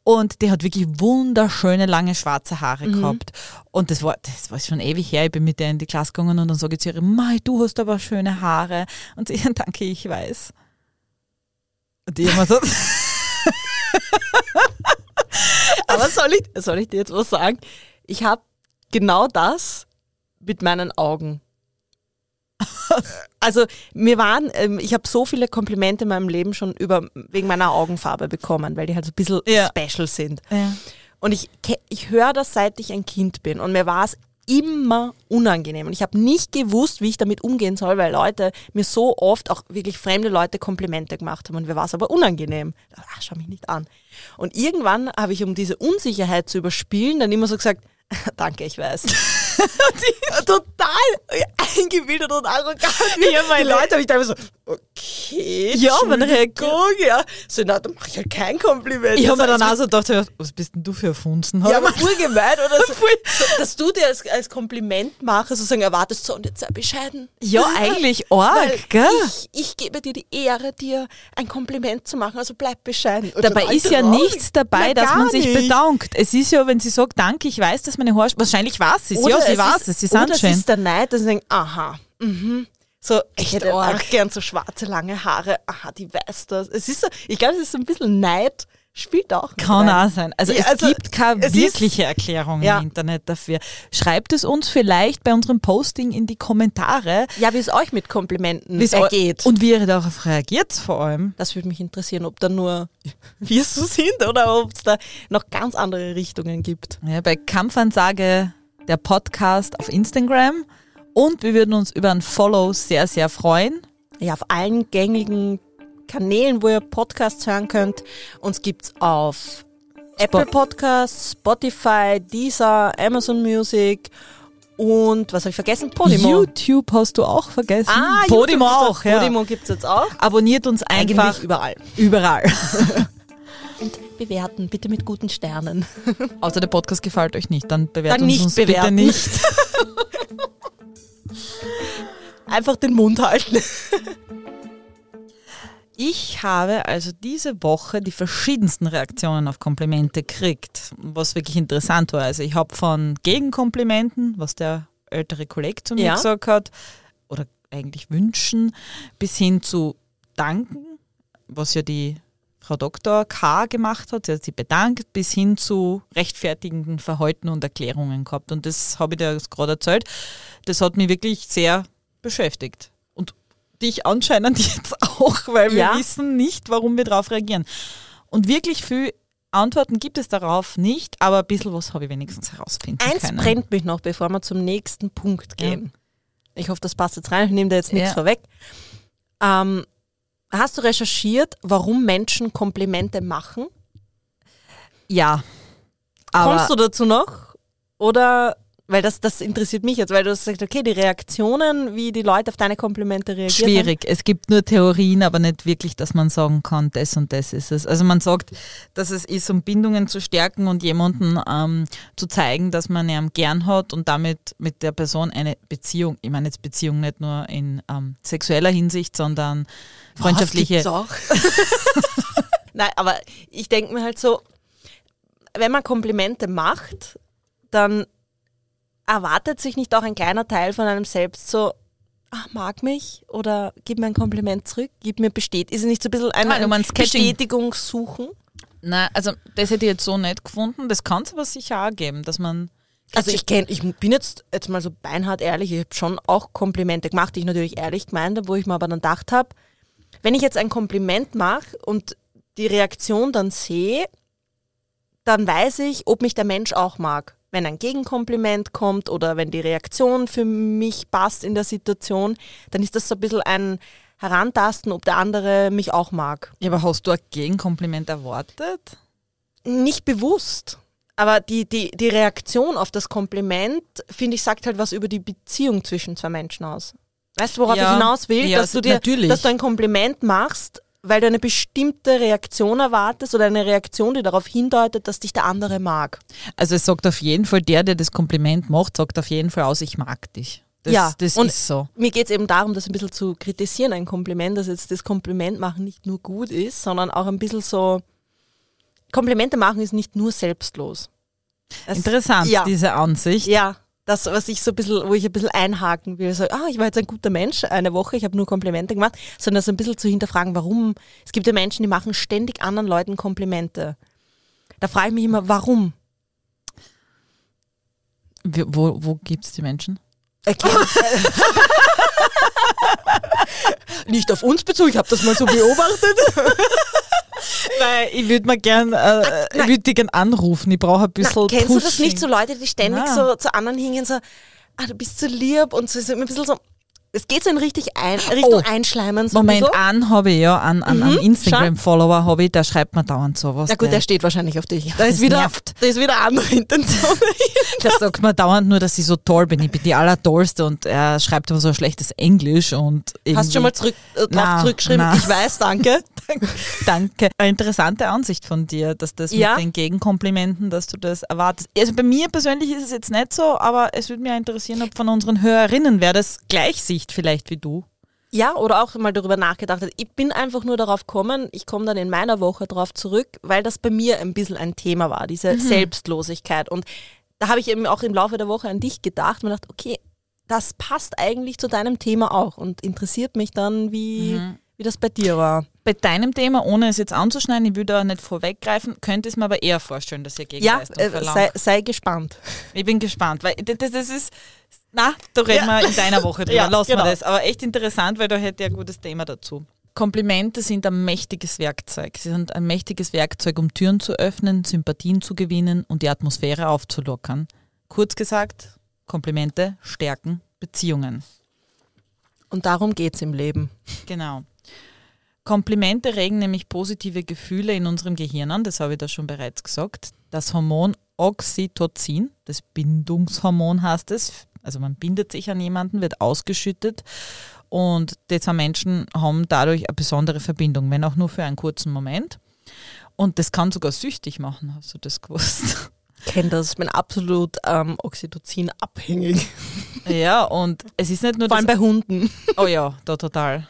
und die hat wirklich wunderschöne lange schwarze Haare Mhm. gehabt. Und das war, das war schon ewig her. Ich bin mit der in die Klasse gegangen und dann sage ich zu ihr, Mai, du hast aber schöne Haare. Und sie, danke, ich weiß. Die immer so, Aber soll ich, soll ich dir jetzt was sagen? Ich habe genau das mit meinen Augen. Also mir waren, ähm, ich habe so viele Komplimente in meinem Leben schon über wegen meiner Augenfarbe bekommen, weil die halt so ein bisschen Ja. special sind. ja. Und ich, ich höre das, seit ich ein Kind bin. Und mir war es immer unangenehm. Und ich habe nicht gewusst, wie ich damit umgehen soll, weil Leute mir so oft, auch wirklich fremde Leute, Komplimente gemacht haben. Und mir war es aber unangenehm. Ach, schau mich nicht an. Und irgendwann habe ich, um diese Unsicherheit zu überspielen, dann immer so gesagt, danke, ich weiß. Total eingebildet und arrogant. Ja, die meine- Leute habe ich da immer so, okay. Ja, man Entschuldigung, Ja, so, na, dann mache ich halt kein Kompliment. Ich habe mir Das dann auch so gedacht, was bist denn du für ein Funzen? ja, aber voll gemein, oder? So, so, dass du dir als, als Kompliment machst, sozusagen erwartest, so und jetzt sei bescheiden. ja eigentlich arg, gell? ich, ich gebe dir die Ehre, dir ein Kompliment zu machen, also bleib bescheiden. Und Dabei ist ja traurig. nichts dabei, Na, dass man sich nicht. bedankt. Es ist ja, wenn sie sagt, danke, ich weiß, dass meine Haare, wahrscheinlich sie es. Ja, sie weiß ist, es, sie oder sind es schön. ist der Neid, dass sie denken, aha, mhm. So, ich hätte arg. auch gern so schwarze, lange Haare. Aha, die weiß das. Es ist so, ich glaube, es ist so ein bisschen Neid, spielt auch Kann rein. auch sein. Also Ja, es also, gibt keine es ist- wirkliche Erklärung Ja. im Internet dafür. Schreibt es uns vielleicht bei unserem Posting in die Kommentare, Ja, wie es euch mit Komplimenten es ergeht. und wie ihr darauf reagiert vor allem. Das würde mich interessieren, ob da nur wir so sind oder ob es da noch ganz andere Richtungen gibt. Ja, bei Kampfansage der Podcast auf Instagram und wir würden uns über ein Follow sehr, sehr freuen. Ja, auf allen gängigen Kanälen, wo ihr Podcasts hören könnt. Uns gibt's auf Apple Podcasts, Spotify, Deezer, Amazon Music Und was habe ich vergessen? Podimo. YouTube hast du auch vergessen. Ah, Podimo YouTube auch, ja. Podimo gibt es jetzt auch. Abonniert uns einfach Eigentlich überall. überall. Und bewerten, bitte mit guten Sternen. Außer der Podcast gefällt euch nicht, dann bewertet Dann nicht uns bitte bewerten. nicht. Einfach den Mund halten. Ich habe also diese Woche die verschiedensten Reaktionen auf Komplimente gekriegt, was wirklich interessant war. Also ich habe von Gegenkomplimenten, was der ältere Kollege zu mir Ja. gesagt hat, oder eigentlich wünschen, bis hin zu danken, was ja die Frau Dr. K. gemacht hat. Sie hat sich bedankt, bis hin zu rechtfertigenden Verhalten und Erklärungen gehabt. Und das habe ich dir gerade erzählt. Das hat mich wirklich sehr beschäftigt. Und dich anscheinend jetzt auch, weil wir Ja. wissen nicht, warum wir darauf reagieren. Und wirklich viel Antworten gibt es darauf nicht, aber ein bisschen was habe ich wenigstens herausfinden Eins können. brennt mich noch, bevor wir zum nächsten Punkt gehen. Ich hoffe, das passt jetzt rein. Ich nehme da jetzt nichts Ja. vorweg. Ähm, hast du recherchiert, warum Menschen Komplimente machen? Ja. Kommst du dazu noch? Oder, weil das, das interessiert mich jetzt, weil du gesagt, okay, die Reaktionen, wie die Leute auf deine Komplimente reagieren. schwierig. Es gibt nur Theorien, aber nicht wirklich, dass man sagen kann, das und das ist es. Also man sagt, dass es ist, um Bindungen zu stärken und jemanden ähm, zu zeigen, dass man ihn gern hat und damit mit der Person eine Beziehung, ich meine jetzt Beziehung nicht nur in ähm, sexueller Hinsicht, sondern freundschaftliche. Was, auch? Nein, aber ich denke mir halt so, wenn man Komplimente macht, dann erwartet sich nicht auch ein kleiner Teil von einem selbst so, ach, mag mich oder gib mir ein Kompliment zurück, gib mir bestät. Ist es nicht so ein bisschen ein, Ah, ein. Bestätigung suchen? Nein, also das hätte ich jetzt so nicht gefunden. Das kann es aber sicher auch geben, dass man Also ich kenn, ich bin jetzt jetzt mal so beinhart ehrlich, ich habe schon auch Komplimente gemacht, die ich natürlich ehrlich gemeint habe, wo ich mir aber dann gedacht habe, wenn ich jetzt ein Kompliment mache und die Reaktion dann sehe, dann weiß ich, ob mich der Mensch auch mag. Wenn ein Gegenkompliment kommt oder wenn die Reaktion für mich passt in der Situation, dann ist das so ein bisschen ein Herantasten, ob der andere mich auch mag. Ja, aber hast du ein Gegenkompliment erwartet? nicht bewusst. Aber die, die, die Reaktion auf das Kompliment, finde ich, sagt halt was über die Beziehung zwischen zwei Menschen aus. Weißt du, worauf Ja. ich hinaus will? Ja, dass, du dir, natürlich. dass du ein Kompliment machst, weil du eine bestimmte Reaktion erwartest oder eine Reaktion, die darauf hindeutet, dass dich der andere mag. Also es sagt auf jeden Fall, der, der das Kompliment macht, sagt auf jeden Fall aus, ich mag dich. Das, Ja, das und- ist so. Mir geht es eben darum, das ein bisschen zu kritisieren, ein Kompliment, dass jetzt das Kompliment machen nicht nur gut ist, sondern auch ein bisschen so, Komplimente machen ist nicht nur selbstlos. Es- Interessant, ja. diese Ansicht. Ja, das, was ich so ein bisschen, wo ich ein bisschen einhaken will, so, ah, ich war jetzt ein guter Mensch eine Woche, ich habe nur Komplimente gemacht, sondern so ein bisschen zu hinterfragen, warum. Es gibt ja Menschen, die machen ständig anderen Leuten Komplimente. Da frage ich mich immer, warum? Wo, wo gibt es die Menschen? Erklär- Nicht auf uns bezogen, ich habe das mal so beobachtet. Weil ich würde mal gern, äh, ich würde die gern anrufen. Ich brauche ein bisschen Na, kennst du das Pushing. nicht, so Leute, die ständig Na. so zu anderen hingehen, so, ah, du bist so lieb und so, so ein bisschen so, es geht so in richtig ein, Richtung Oh. Einschleimen. So ein Moment, an habe ich ja, an, an Mhm, Instagram-Follower habe ich, der schreibt mir dauernd sowas. Na gut, der steht wahrscheinlich auf dich. da, das ist wieder, nervt. da ist wieder andere Intention. Der sagt mir dauernd nur, dass ich so toll bin. Ich bin die Allertollste und er schreibt aber so ein schlechtes Englisch und Hast du schon mal zurück, äh, drauf Na, zurückgeschrieben? na. Ich weiß, danke. Danke. Eine interessante Ansicht von dir, dass das Ja. mit den Gegenkomplimenten, dass du das erwartest. Also bei mir persönlich ist es jetzt nicht so, aber es würde mich interessieren, ob von unseren Hörerinnen wer das gleich sieht, vielleicht wie du. Ja, oder auch mal darüber nachgedacht hat. Ich bin einfach nur darauf gekommen, ich komme dann in meiner Woche darauf zurück, weil das bei mir ein bisschen ein Thema war, diese Selbstlosigkeit. Und da habe ich eben auch im Laufe der Woche an dich gedacht und mir gedacht, okay, das passt eigentlich zu deinem Thema auch und interessiert mich dann, wie, wie das bei dir war. Bei deinem Thema, ohne es jetzt anzuschneiden, ich will da nicht vorweggreifen, könnte es mir aber eher vorstellen, dass ihr Ja, Gegenleistung äh, verlangt. sei, sei gespannt. Ich bin gespannt, weil das, das ist, na, da reden wir in deiner Woche drüber, Ja, lassen genau. wir das. Aber echt interessant, weil da hätte ich ein gutes Thema dazu. Komplimente sind ein mächtiges Werkzeug. Sie sind ein mächtiges Werkzeug, um Türen zu öffnen, Sympathien zu gewinnen und die Atmosphäre aufzulockern. Kurz gesagt, Komplimente stärken Beziehungen. Und darum geht's im Leben. Genau. Komplimente regen nämlich positive Gefühle in unserem Gehirn an, das habe ich da schon bereits gesagt. Das Hormon Oxytocin, das Bindungshormon heißt es, Also man bindet sich an jemanden, wird ausgeschüttet und die zwei Menschen haben dadurch eine besondere Verbindung, wenn auch nur für einen kurzen Moment. Und das kann sogar süchtig machen, hast du das gewusst? Ich kenne das, ich bin absolut ähm, Oxytocin abhängig. Ja, und es ist nicht nur Vor allem bei Hunden. Oh ja, da total.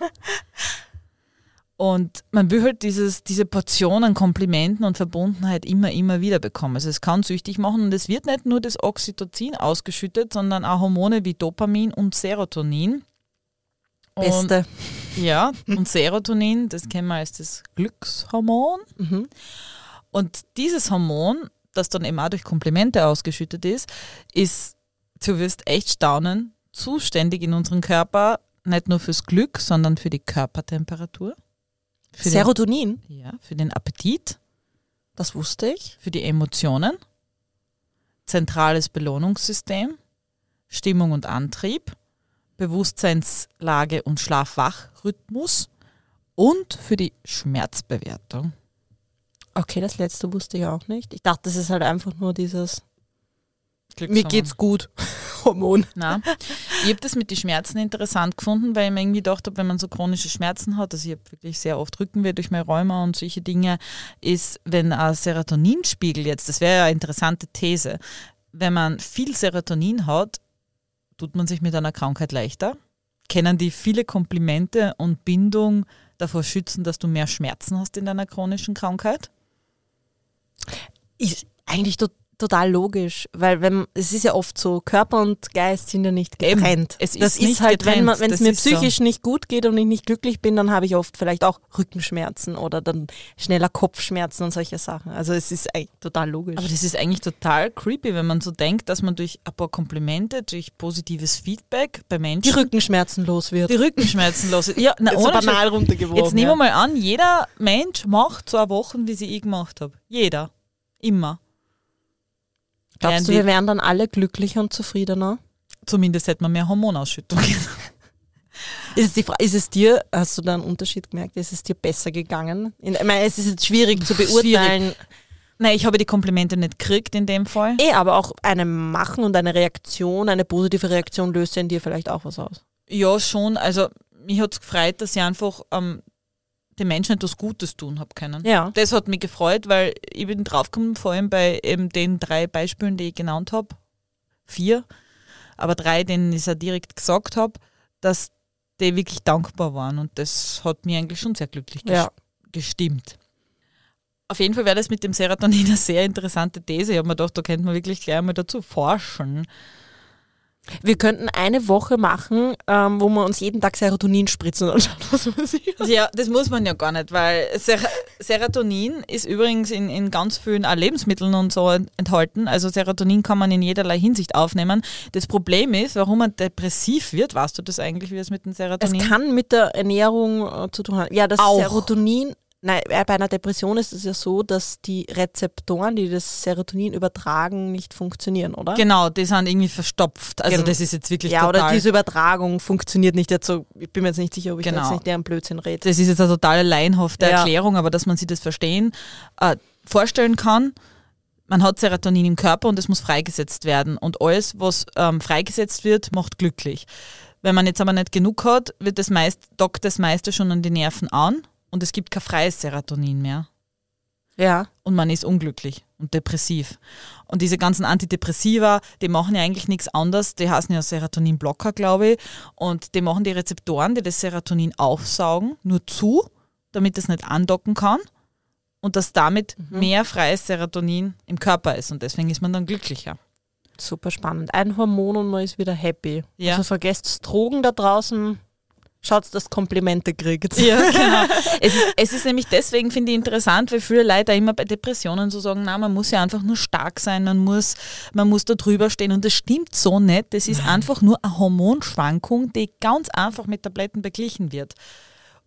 Und man will halt dieses, diese Portion an Komplimenten und Verbundenheit immer, immer wieder bekommen. Also es kann süchtig machen und es wird nicht nur das Oxytocin ausgeschüttet, sondern auch Hormone wie Dopamin und Serotonin. Und, Beste. Ja, und Serotonin, das kennen wir als das Glückshormon. Mhm. Und dieses Hormon, das dann eben auch durch Komplimente ausgeschüttet ist, ist, du wirst echt staunen, zuständig in unserem Körper, nicht nur fürs Glück, sondern für die Körpertemperatur. Für Serotonin, den, ja, für den Appetit, das wusste ich. für die Emotionen, zentrales Belohnungssystem, Stimmung und Antrieb, Bewusstseinslage und Schlaf-Wach-Rhythmus und für die Schmerzbewertung. Okay, das letzte wusste ich auch nicht. Ich dachte, das ist halt einfach nur dieses Mir Glückshormon. geht's gut Hormon. Nein. Ich habe das mit den Schmerzen interessant gefunden, weil ich mir irgendwie gedacht habe, wenn man so chronische Schmerzen hat, also ich habe wirklich sehr oft Rückenweh durch mein Rheuma und solche Dinge, ist, wenn ein Serotoninspiegel jetzt, das wäre ja eine interessante These, wenn man viel Serotonin hat, tut man sich mit einer Krankheit leichter? Können die viele Komplimente und Bindung davor schützen, dass du mehr Schmerzen hast in deiner chronischen Krankheit? Ist eigentlich to total logisch, weil wenn es ist ja oft so, Körper und Geist sind ja nicht Eben. getrennt. Es das ist halt, getrennt. wenn es mir ist so. psychisch nicht gut geht und ich nicht glücklich bin, dann habe ich oft vielleicht auch Rückenschmerzen oder dann schneller Kopfschmerzen und solche Sachen. Also es ist total logisch. Aber das ist eigentlich total creepy, wenn man so denkt, dass man durch ein paar Komplimente, durch positives Feedback bei Menschen die Rückenschmerzen los wird. die Rückenschmerzen los. Ja, na, ist so banal Scheiß. runtergebrochen. Jetzt nehmen wir mal an, jeder Mensch macht so eine Woche, wie sie ich gemacht habe. Jeder. Immer. Glaubst du, wir wären dann alle glücklicher und zufriedener? Zumindest hätte man mehr Hormonausschüttung. Ist es, ist es dir, hast du da einen Unterschied gemerkt, ist es dir besser gegangen? In, ich meine, es ist jetzt schwierig zu beurteilen. Nein, ich habe die Komplimente nicht gekriegt in dem Fall. Eh, aber auch eine Machen und eine Reaktion, eine positive Reaktion löst ja in dir vielleicht auch was aus. Ja, schon. Also, mich hat es gefreut, dass ich einfach ähm, den Menschen etwas Gutes tun habe können. Ja. Das hat mich gefreut, weil ich bin draufgekommen, vor allem bei eben den drei Beispielen, die ich genannt habe, vier, aber drei, denen ich es ja direkt gesagt habe, dass die wirklich dankbar waren und das hat mich eigentlich schon sehr glücklich ges Ja. gestimmt. Auf jeden Fall wäre das mit dem Serotonin eine sehr interessante These. Ich habe mir gedacht, da könnte man wirklich gleich mal dazu forschen. Wir könnten eine Woche machen, ähm, wo wir uns jeden Tag Serotonin spritzen und schauen, was passiert. Ja, das muss man ja gar nicht, weil Ser Serotonin ist übrigens in, in ganz vielen Lebensmitteln und so enthalten. Also Serotonin kann man in jederlei Hinsicht aufnehmen. Das Problem ist, warum man depressiv wird, weißt du das eigentlich, wie es mit dem Es Serotonin kann mit der Ernährung äh, zu tun haben. Ja, das Auch. Serotonin, nein, äh, bei einer Depression ist es ja so, dass die Rezeptoren, die das Serotonin übertragen, nicht funktionieren, oder? Genau, die sind irgendwie verstopft. Also Genau. das ist jetzt wirklich ja, oder diese Übertragung funktioniert nicht jetzt so, ich bin mir jetzt nicht sicher, ob ich Genau. jetzt nicht deren Blödsinn rede. das ist jetzt eine totale laienhafte Ja. Erklärung, aber dass man sich das verstehen, äh, vorstellen kann, man hat Serotonin im Körper und es muss freigesetzt werden. Und alles, was ähm, freigesetzt wird, macht glücklich. Wenn man jetzt aber nicht genug hat, wird das meist, dockt das meiste schon an die Nerven an und es gibt kein freies Serotonin mehr. Ja. Und man ist unglücklich und depressiv. Und diese ganzen Antidepressiva, die machen ja eigentlich nichts anderes. Die heißen ja Serotoninblocker, glaube ich. Und die machen die Rezeptoren, die das Serotonin aufsaugen, nur zu, damit es nicht andocken kann. Und dass damit mehr freies Serotonin im Körper ist. Und deswegen ist man dann glücklicher. Super spannend. Ein Hormon und man ist wieder happy. Ja. Also vergesst Drogen da draußen. Schaut, dass Komplimente kriegt. Ja, genau. es, ist, es ist nämlich deswegen, finde ich, interessant, weil viele Leute immer bei Depressionen so sagen, na, man muss ja einfach nur stark sein, man muss, man muss da drüber stehen. Und das stimmt so nicht. Das ist einfach nur eine Hormonschwankung, die ganz einfach mit Tabletten beglichen wird.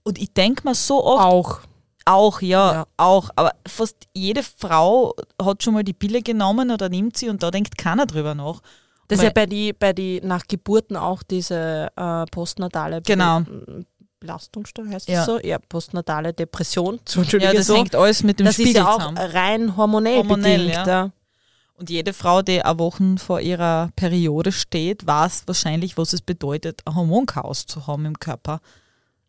Und ich denke mir so oft, Auch. auch, ja, Ja. auch, aber fast jede Frau hat schon mal die Pille genommen oder nimmt sie und da denkt keiner drüber nach. Das ist ja bei die, bei die nach Geburten auch diese äh, postnatale Genau. Belastungsstörung, heißt Ja. das so? Ja, postnatale Depression. Ja, das so. hängt alles mit dem das Spiegel ist ja auch zusammen. rein hormonell, Hormonell, bedingt. ja. Ja. Und jede Frau, die eine Wochen vor ihrer Periode steht, weiß wahrscheinlich, was es bedeutet, ein Hormonchaos zu haben im Körper.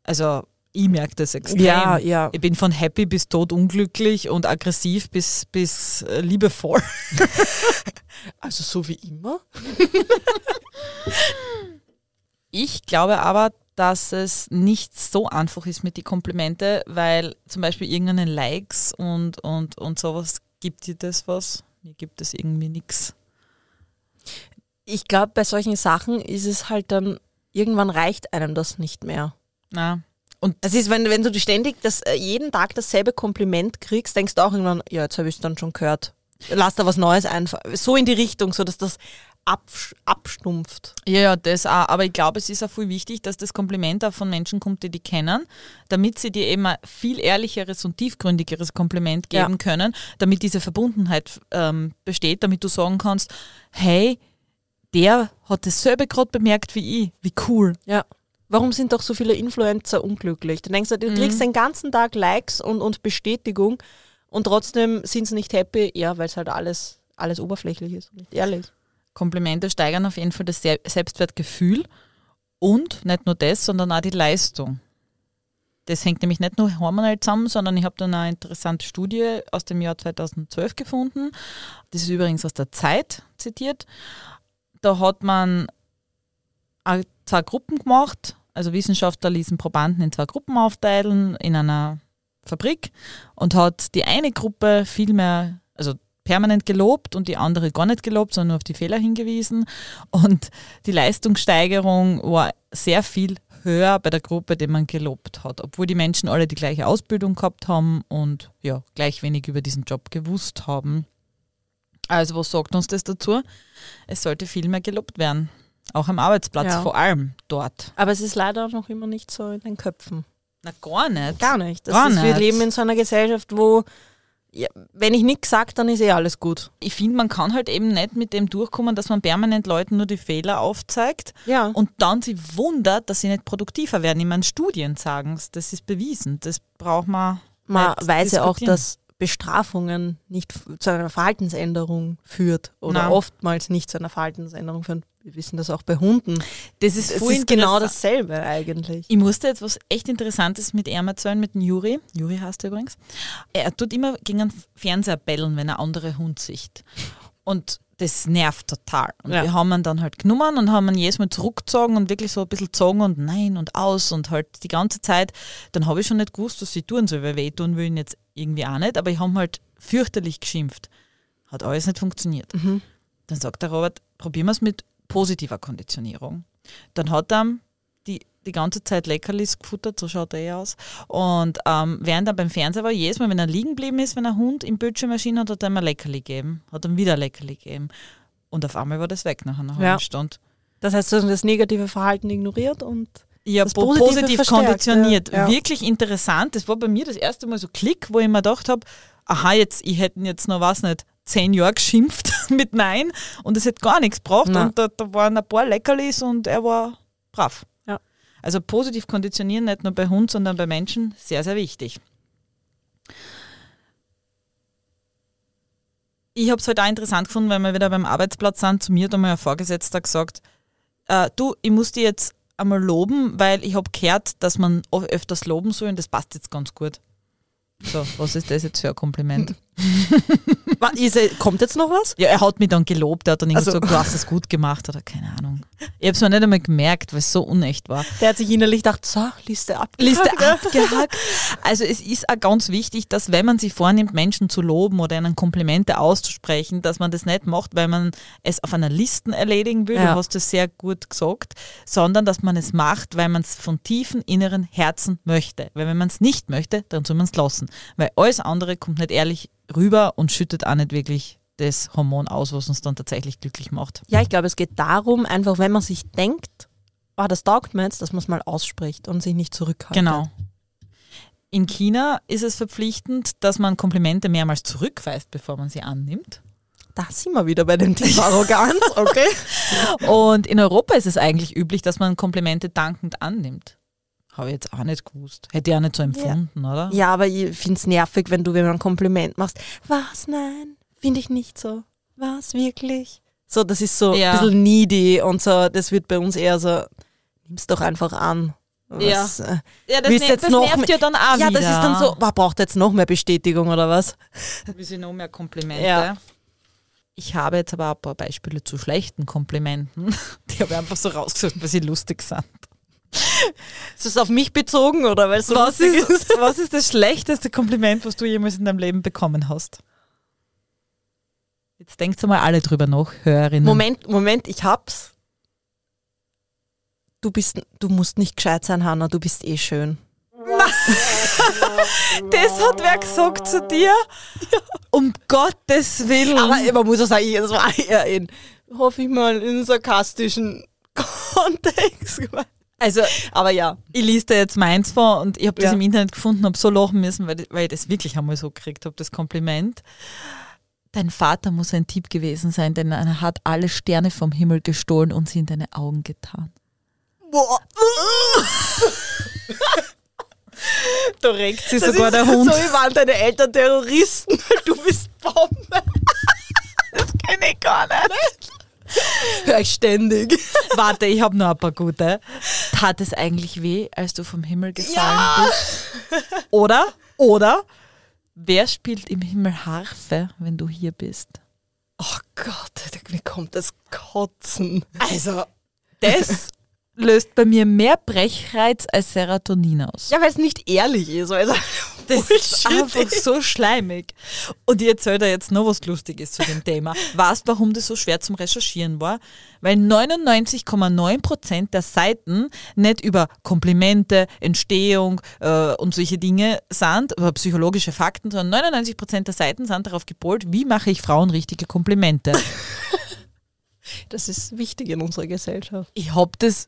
Also ich merke das extrem. Ja, ja. Ich bin von happy bis tot unglücklich und aggressiv bis, bis äh, liebevoll. Also so wie immer. Ich glaube aber, dass es nicht so einfach ist mit den Komplimente, weil zum Beispiel irgendeine Likes und, und, und sowas gibt dir das was? Mir gibt es irgendwie nichts. Ich glaube, bei solchen Sachen ist es halt dann, irgendwann reicht einem das nicht mehr. Na, Das ist, wenn, wenn du ständig das, äh, jeden Tag dasselbe Kompliment kriegst, denkst du auch irgendwann, ja, jetzt habe ich es dann schon gehört. Lass da was Neues einfallen. So in die Richtung, so dass das abstumpft. Ja, ja, das auch. Aber ich glaube, es ist auch viel wichtig, dass das Kompliment auch von Menschen kommt, die die kennen, damit sie dir eben ein viel ehrlicheres und tiefgründigeres Kompliment geben Ja. können, damit diese Verbundenheit ähm, besteht, damit du sagen kannst, hey, der hat dasselbe gerade bemerkt wie ich. Wie cool. Ja. Warum sind doch so viele Influencer unglücklich? Du denkst, du kriegst den ganzen Tag Likes und, und Bestätigung und trotzdem sind sie nicht happy, ja, weil es halt alles, alles oberflächlich ist und nicht ehrlich. Komplimente steigern auf jeden Fall das Se- Selbstwertgefühl und nicht nur das, sondern auch die Leistung. Das hängt nämlich nicht nur hormonell zusammen, sondern ich habe dann eine interessante Studie aus dem Jahr 2012 gefunden. Das ist übrigens aus der Zeit zitiert. Da hat man zwei Gruppen gemacht. Also Wissenschaftler ließen Probanden in zwei Gruppen aufteilen in einer Fabrik und hat die eine Gruppe viel mehr, also permanent gelobt und die andere gar nicht gelobt, sondern nur auf die Fehler hingewiesen. Und die Leistungssteigerung war sehr viel höher bei der Gruppe, die man gelobt hat, obwohl die Menschen alle die gleiche Ausbildung gehabt haben und ja, gleich wenig über diesen Job gewusst haben. Also was sagt uns das dazu? Es sollte viel mehr gelobt werden. Auch am Arbeitsplatz, Ja. vor allem dort. Aber es ist leider noch immer nicht so in den Köpfen. Na gar nicht. Gar nicht. Das Gar ist, Wir nicht. leben in so einer Gesellschaft, wo, ja, wenn ich nichts sage, dann ist eh alles gut. Ich finde, man kann halt eben nicht mit dem durchkommen, dass man permanent Leuten nur die Fehler aufzeigt Ja. und dann sie wundert, dass sie nicht produktiver werden. Ich meine, Studien sagen es, das ist bewiesen. Das braucht man. Man weiß ja auch, dass Bestrafungen nicht zu einer Verhaltensänderung führt oder Nein. oftmals nicht zu einer Verhaltensänderung führen. Wir wissen das auch bei Hunden. Das ist, Es ist genau dasselbe eigentlich. Ich musste jetzt was echt Interessantes mit ihm erzählen, mit dem Juri. Juri heißt er übrigens. Er tut immer gegen einen Fernseher bellen, wenn er andere Hund sieht. Und das nervt total. Und Ja. wir haben ihn dann halt genommen und haben ihn jedes Mal zurückgezogen und wirklich so ein bisschen gezogen und nein und aus und halt die ganze Zeit. Dann habe ich schon nicht gewusst, was ich tun soll, weil wehtun will ich ihn jetzt irgendwie auch nicht. Aber ich habe halt fürchterlich geschimpft. Hat alles nicht funktioniert. Dann sagt der Robert, probieren wir es mit positiver Konditionierung. Dann hat er die, die ganze Zeit Leckerlis gefuttert, so schaut er eh aus. Und ähm, während er beim Fernseher war, jedes Mal, wenn er liegen geblieben ist, wenn ein Hund im Bildschirm erschien hat, hat er ihm ein Leckerli gegeben. Hat ihm wieder ein Leckerli gegeben. Und auf einmal war das weg nach einer halben Ja. Stunde. Das heißt, du hast das negative Verhalten ignoriert und Ja, Das positiv verstärkt, konditioniert. ja. Wirklich interessant. Das war bei mir das erste Mal so Klick, wo ich mir gedacht habe, aha, jetzt, ich hätte jetzt noch, was nicht, zehn Jahre geschimpft mit Nein und es hätte gar nichts gebracht Nein. und da, da waren ein paar Leckerlis und er war brav. Ja. Also positiv konditionieren, nicht nur bei Hund, sondern bei Menschen, sehr, sehr wichtig. Ich habe es halt auch interessant gefunden, weil wir wieder beim Arbeitsplatz sind. Zu mir hat einmal ein Vorgesetzter gesagt, äh, du, ich muss dir jetzt einmal loben, weil ich habe gehört, dass man öfters loben soll und das passt jetzt ganz gut. So, was ist das jetzt für ein Kompliment? Kommt jetzt noch was? Ja, er hat mich dann gelobt, er hat dann Also- gesagt, du hast es gut gemacht oder keine Ahnung. Ich habe es mir nicht einmal gemerkt, weil es so unecht war. Der hat sich innerlich gedacht, so, Liste ab. Liste abgehakt. Also es ist auch ganz wichtig, dass wenn man sich vornimmt, Menschen zu loben oder ihnen Komplimente auszusprechen, dass man das nicht macht, weil man es auf einer Liste erledigen will, Ja. du hast es sehr gut gesagt, sondern dass man es macht, weil man es von tiefen inneren Herzen möchte. Weil wenn man es nicht möchte, dann soll man es lassen. Weil alles andere kommt nicht ehrlich rüber und schüttet auch nicht wirklich das Hormon aus, was uns dann tatsächlich glücklich macht. Ja, ich glaube, es geht darum, einfach, wenn man sich denkt, oh, das taugt mir jetzt, dass man es mal ausspricht und sich nicht zurückhaltet. Genau. In China ist es verpflichtend, dass man Komplimente mehrmals zurückweist, bevor man sie annimmt. Da sind wir wieder bei dem Thema Arroganz, okay? Und in Europa ist es eigentlich üblich, dass man Komplimente dankend annimmt. Habe ich jetzt auch nicht gewusst. Hätte ich auch nicht so empfunden, oder? Ja, aber ich finde es nervig, wenn du mir ein Kompliment machst. Was? Nein, finde ich nicht so. Was wirklich? So, das ist so Ja. ein bisschen needy und so, das wird bei uns eher so, nimm's doch einfach an. Ja. Was, äh, Ja, das, ne jetzt das noch nervt ja dann auch ja, wieder. das ist dann so, man braucht jetzt noch mehr Bestätigung oder was? Wir sind noch mehr Komplimente. Ja. Ich habe jetzt aber auch ein paar Beispiele zu schlechten Komplimenten. Die habe ich einfach so rausgesucht, weil sie lustig sind. Ist das auf mich bezogen oder es so Was lustig ist, was ist das schlechteste Kompliment, was du jemals in deinem Leben bekommen hast? Jetzt denkt mal alle drüber nach, Hörerinnen. Moment, Moment, ich hab's. Du bist, du musst nicht gescheit sein, Hanna, du bist eh schön. Das hat wer gesagt zu dir? Um Gottes Willen. Aber man muss auch sagen, das war eher in, hoffe ich mal, in sarkastischen Kontext. gemeint. Also, Aber ja. ich lese da jetzt meins vor und ich habe das Ja. im Internet gefunden, habe so lachen müssen, weil, weil ich das wirklich einmal so gekriegt habe, das Kompliment. Dein Vater muss ein Typ gewesen sein, denn er hat alle Sterne vom Himmel gestohlen und sie in deine Augen getan. Boah. Da regt sich sogar der Hund. So, wie waren deine Eltern Terroristen, weil du bist Bombe. Das kenne ich gar nicht. Hör ich ständig. Warte, ich habe noch ein paar gute. Tat es eigentlich weh, als du vom Himmel gefallen Ja. bist? Oder? Oder? Wer spielt im Himmel Harfe, wenn du hier bist? Oh Gott, mir kommt das Kotzen. Also, Das löst bei mir mehr Brechreiz als Serotonin aus. ja, weil es nicht ehrlich ist. Also, Das ist einfach so schleimig. Und ich erzähle dir jetzt noch was Lustiges zu dem Thema. Weißt du, warum das so schwer zum Recherchieren war? Weil 99,9% der Seiten nicht über Komplimente, Entstehung äh, und solche Dinge sind, über psychologische Fakten, sondern 99% der Seiten sind darauf gepolt, wie mache ich Frauen richtige Komplimente. Das ist wichtig in unserer Gesellschaft. Ich habe das,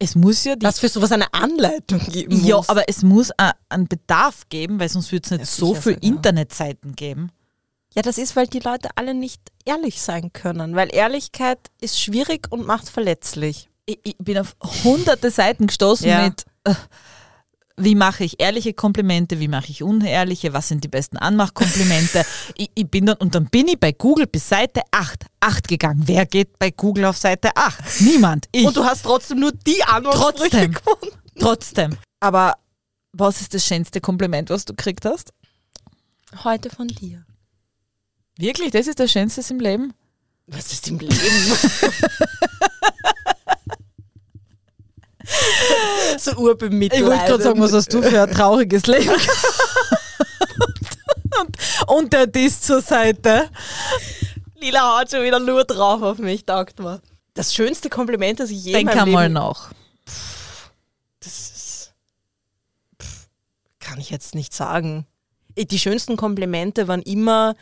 es muss ja die Dass für sowas eine Anleitung geben Ja, muss. aber es muss einen Bedarf geben, weil sonst würde es nicht Ja, so viele ja. Internetseiten geben. Ja, das ist, weil die Leute alle nicht ehrlich sein können. Weil Ehrlichkeit ist schwierig und macht verletzlich. Ich, ich bin auf hunderte Seiten gestoßen Ja. mit, äh, wie mache ich ehrliche Komplimente, wie mache ich unehrliche, was sind die besten Anmachkomplimente. ich, ich bin dann, und dann bin ich bei Google bis Seite 8, 8 gegangen. Wer geht bei Google auf Seite 8? Niemand. Ich. Und du hast trotzdem nur die Antwortsprüche Trotzdem. gefunden. Trotzdem. Aber was ist das schönste Kompliment, was du gekriegt hast? Heute von dir. Wirklich, das ist das Schönste im Leben? Was ist im Leben? so urbemitleidend. Ich wollte gerade sagen, was hast du für ein trauriges Leben? und, und der Diss zur Seite. Lila haut schon wieder nur drauf auf mich, taugt mir. Das schönste Kompliment, das ich je in Denk meinem einmal Leben... nach. Das ist... Pff, kann ich jetzt nicht sagen. Die schönsten Komplimente waren immer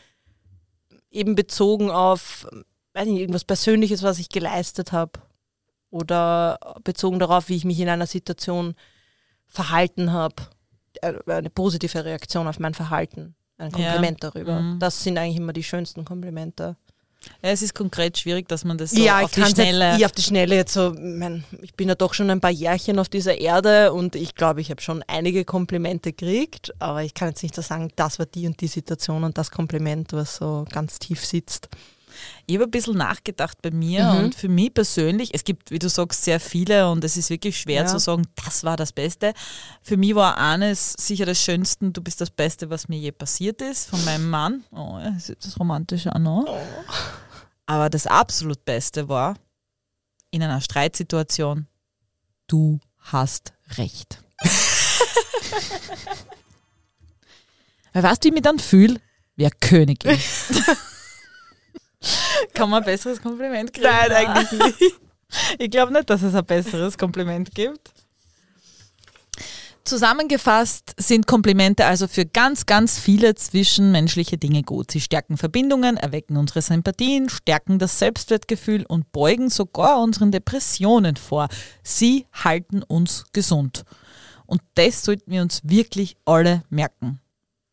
eben bezogen auf, weiß nicht, irgendwas Persönliches, was ich geleistet habe. Oder bezogen darauf, wie ich mich in einer Situation verhalten habe. Äh, Eine positive Reaktion auf mein Verhalten. Ein Ja. Kompliment darüber. Mhm. Das sind eigentlich immer die schönsten Komplimente. Ja, es ist konkret schwierig, dass man das so ja, auf ich die kann Schnelle. jetzt, ich auf die Schnelle jetzt so, mein, ich bin ja doch schon ein paar Jährchen auf dieser Erde und ich glaube, ich habe schon einige Komplimente gekriegt, aber ich kann jetzt nicht so sagen, das war die und die Situation und das Kompliment, was so ganz tief sitzt. Ich habe ein bisschen nachgedacht bei mir Mhm. und für mich persönlich, es gibt, wie du sagst, sehr viele und es ist wirklich schwer Ja. zu sagen, das war das Beste. Für mich war eines sicher das Schönste, du bist das Beste, was mir je passiert ist, von meinem Mann. Oh, ja, ist das romantisch auch noch. Aber das absolut Beste war, in einer Streitsituation, du hast recht. Weil weißt du, wie ich mich dann fühle? Wie eine Königin. Kann man ein besseres Kompliment kriegen? Nein, eigentlich nicht. Ich glaube nicht, dass es ein besseres Kompliment gibt. Zusammengefasst sind Komplimente also für ganz, ganz viele zwischenmenschliche Dinge gut. Sie stärken Verbindungen, erwecken unsere Sympathien, stärken das Selbstwertgefühl und beugen sogar unseren Depressionen vor. Sie halten uns gesund. Und das sollten wir uns wirklich alle merken.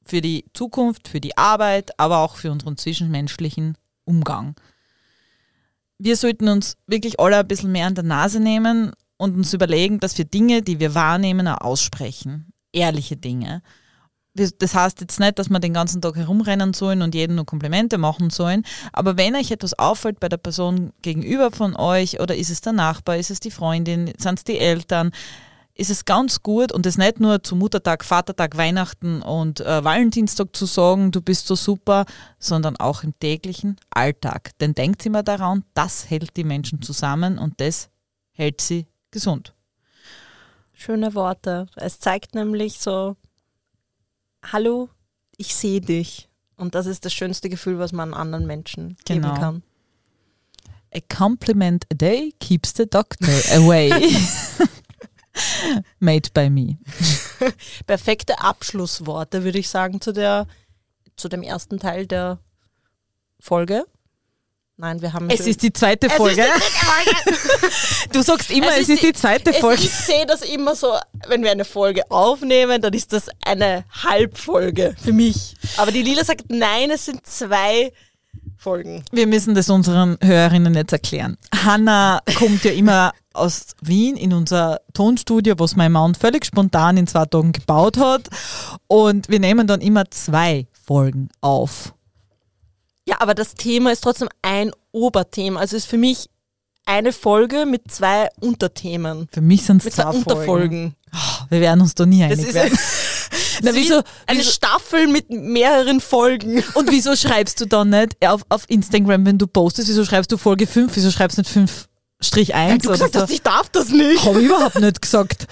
Für die Zukunft, für die Arbeit, aber auch für unseren zwischenmenschlichen Umgang. Wir sollten uns wirklich alle ein bisschen mehr an der Nase nehmen und uns überlegen, dass wir Dinge, die wir wahrnehmen, auch aussprechen. Ehrliche Dinge. das heißt jetzt nicht, dass wir den ganzen Tag herumrennen sollen und jedem nur Komplimente machen sollen, aber wenn euch etwas auffällt bei der Person gegenüber von euch oder ist es der Nachbar, ist es die Freundin, sind es die Eltern, ist es ganz gut und das nicht nur zu Muttertag, Vatertag, Weihnachten und äh, Valentinstag zu sagen, du bist so super, sondern auch im täglichen Alltag. Denn denkt immer daran, das hält die Menschen zusammen und das hält sie gesund. Schöne Worte. Es zeigt nämlich so, hallo, ich sehe dich. Und das ist das schönste Gefühl, was man anderen Menschen Genau. geben kann. A compliment a day keeps the doctor away. Made by me. Perfekte Abschlussworte, würde ich sagen, zu, der, zu dem ersten Teil der Folge. Nein, wir haben Es ist die zweite Folge. ist die Folge. Du sagst immer, Es es ist ist die- die zweite Folge. ich sehe das immer so, wenn wir eine Folge aufnehmen, dann ist das eine Halbfolge für mich. Aber die Lila sagt, nein, es sind zwei Folgen. Wir müssen das unseren Hörerinnen jetzt erklären. Hanna kommt ja immer aus Wien in unser Tonstudio, was mein Mann völlig spontan in zwei Tagen gebaut hat. Und wir nehmen dann immer zwei Folgen auf. Ja, aber das Thema ist trotzdem ein Oberthema. Also es ist für mich eine Folge mit zwei Unterthemen. Für mich sind es zwei zwei Folgen. Unterfolgen. Wir werden uns da nie einig werden. Na, wie wieso, eine wieso, Staffel mit mehreren Folgen. und wieso schreibst du dann nicht auf, auf Instagram, wenn du postest, wieso schreibst du Folge 5, wieso schreibst du nicht 5 Strich 1 Du oder gesagt so? hast, ich darf das nicht. Habe ich überhaupt nicht gesagt.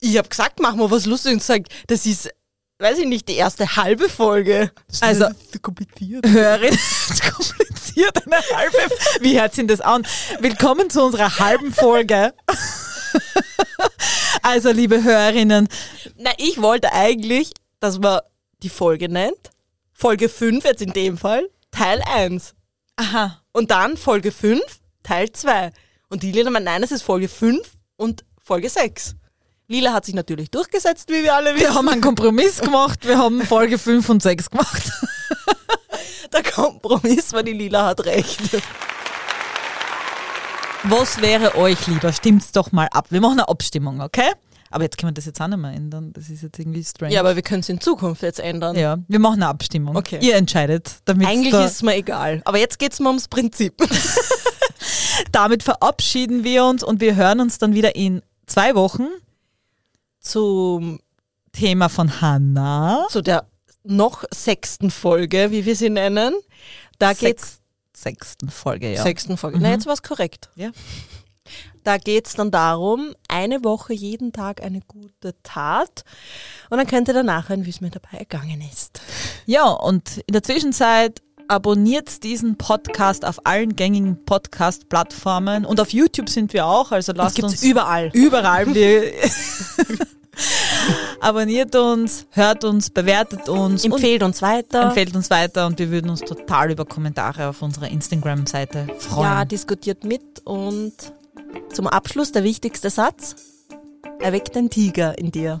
Ich habe gesagt, mach mal was Lustiges und gesagt, das ist, weiß ich nicht, die erste halbe Folge. Also- das ist so kompliziert. Hörerin, ist kompliziert, eine halbe. Wie hört sich das an? Willkommen zu unserer halben Folge. Also, liebe Hörerinnen, Na, ich wollte eigentlich, dass man die Folge nennt. Folge 5 jetzt in dem Fall, Teil 1. aha, Und dann Folge 5, Teil 2. Und die Lila meint, nein, es ist Folge 5 und Folge 6. Lila hat sich natürlich durchgesetzt, wie wir alle wir wissen. haben einen Kompromiss gemacht, wir haben Folge 5 und 6 gemacht. Der Kompromiss war, die Lila hat recht. Was wäre euch lieber? Stimmt's doch mal ab. Wir machen eine Abstimmung, okay? Aber jetzt können wir das jetzt auch nicht mehr ändern. Das ist jetzt irgendwie strange. Ja, aber wir können es in Zukunft jetzt ändern. ja, wir machen eine Abstimmung. Okay. Ihr entscheidet. Damit Eigentlich ist es mir egal. Aber jetzt geht es mir ums Prinzip. damit verabschieden wir uns und wir hören uns dann wieder in zwei Wochen. Zum, Thema von Hannah. zu der noch sechsten Folge, wie wir sie nennen. Da geht's Sechs- sechsten Folge, ja. sechsten Folge. Na, jetzt war es korrekt. Ja. Da geht es dann darum, eine Woche jeden Tag eine gute Tat. Und dann könnt ihr danach hören, wie es mir dabei ergangen ist. Ja, und in der Zwischenzeit abonniert diesen Podcast auf allen gängigen Podcast-Plattformen und auf YouTube sind wir auch, also lasst uns überall. überall. Wir abonniert uns, hört uns, bewertet uns Empfehlt uns weiter. empfehlt uns weiter und wir würden uns total über Kommentare auf unserer Instagram-Seite freuen. Ja, diskutiert mit und zum Abschluss der wichtigste Satz. Erweckt den Tiger in dir.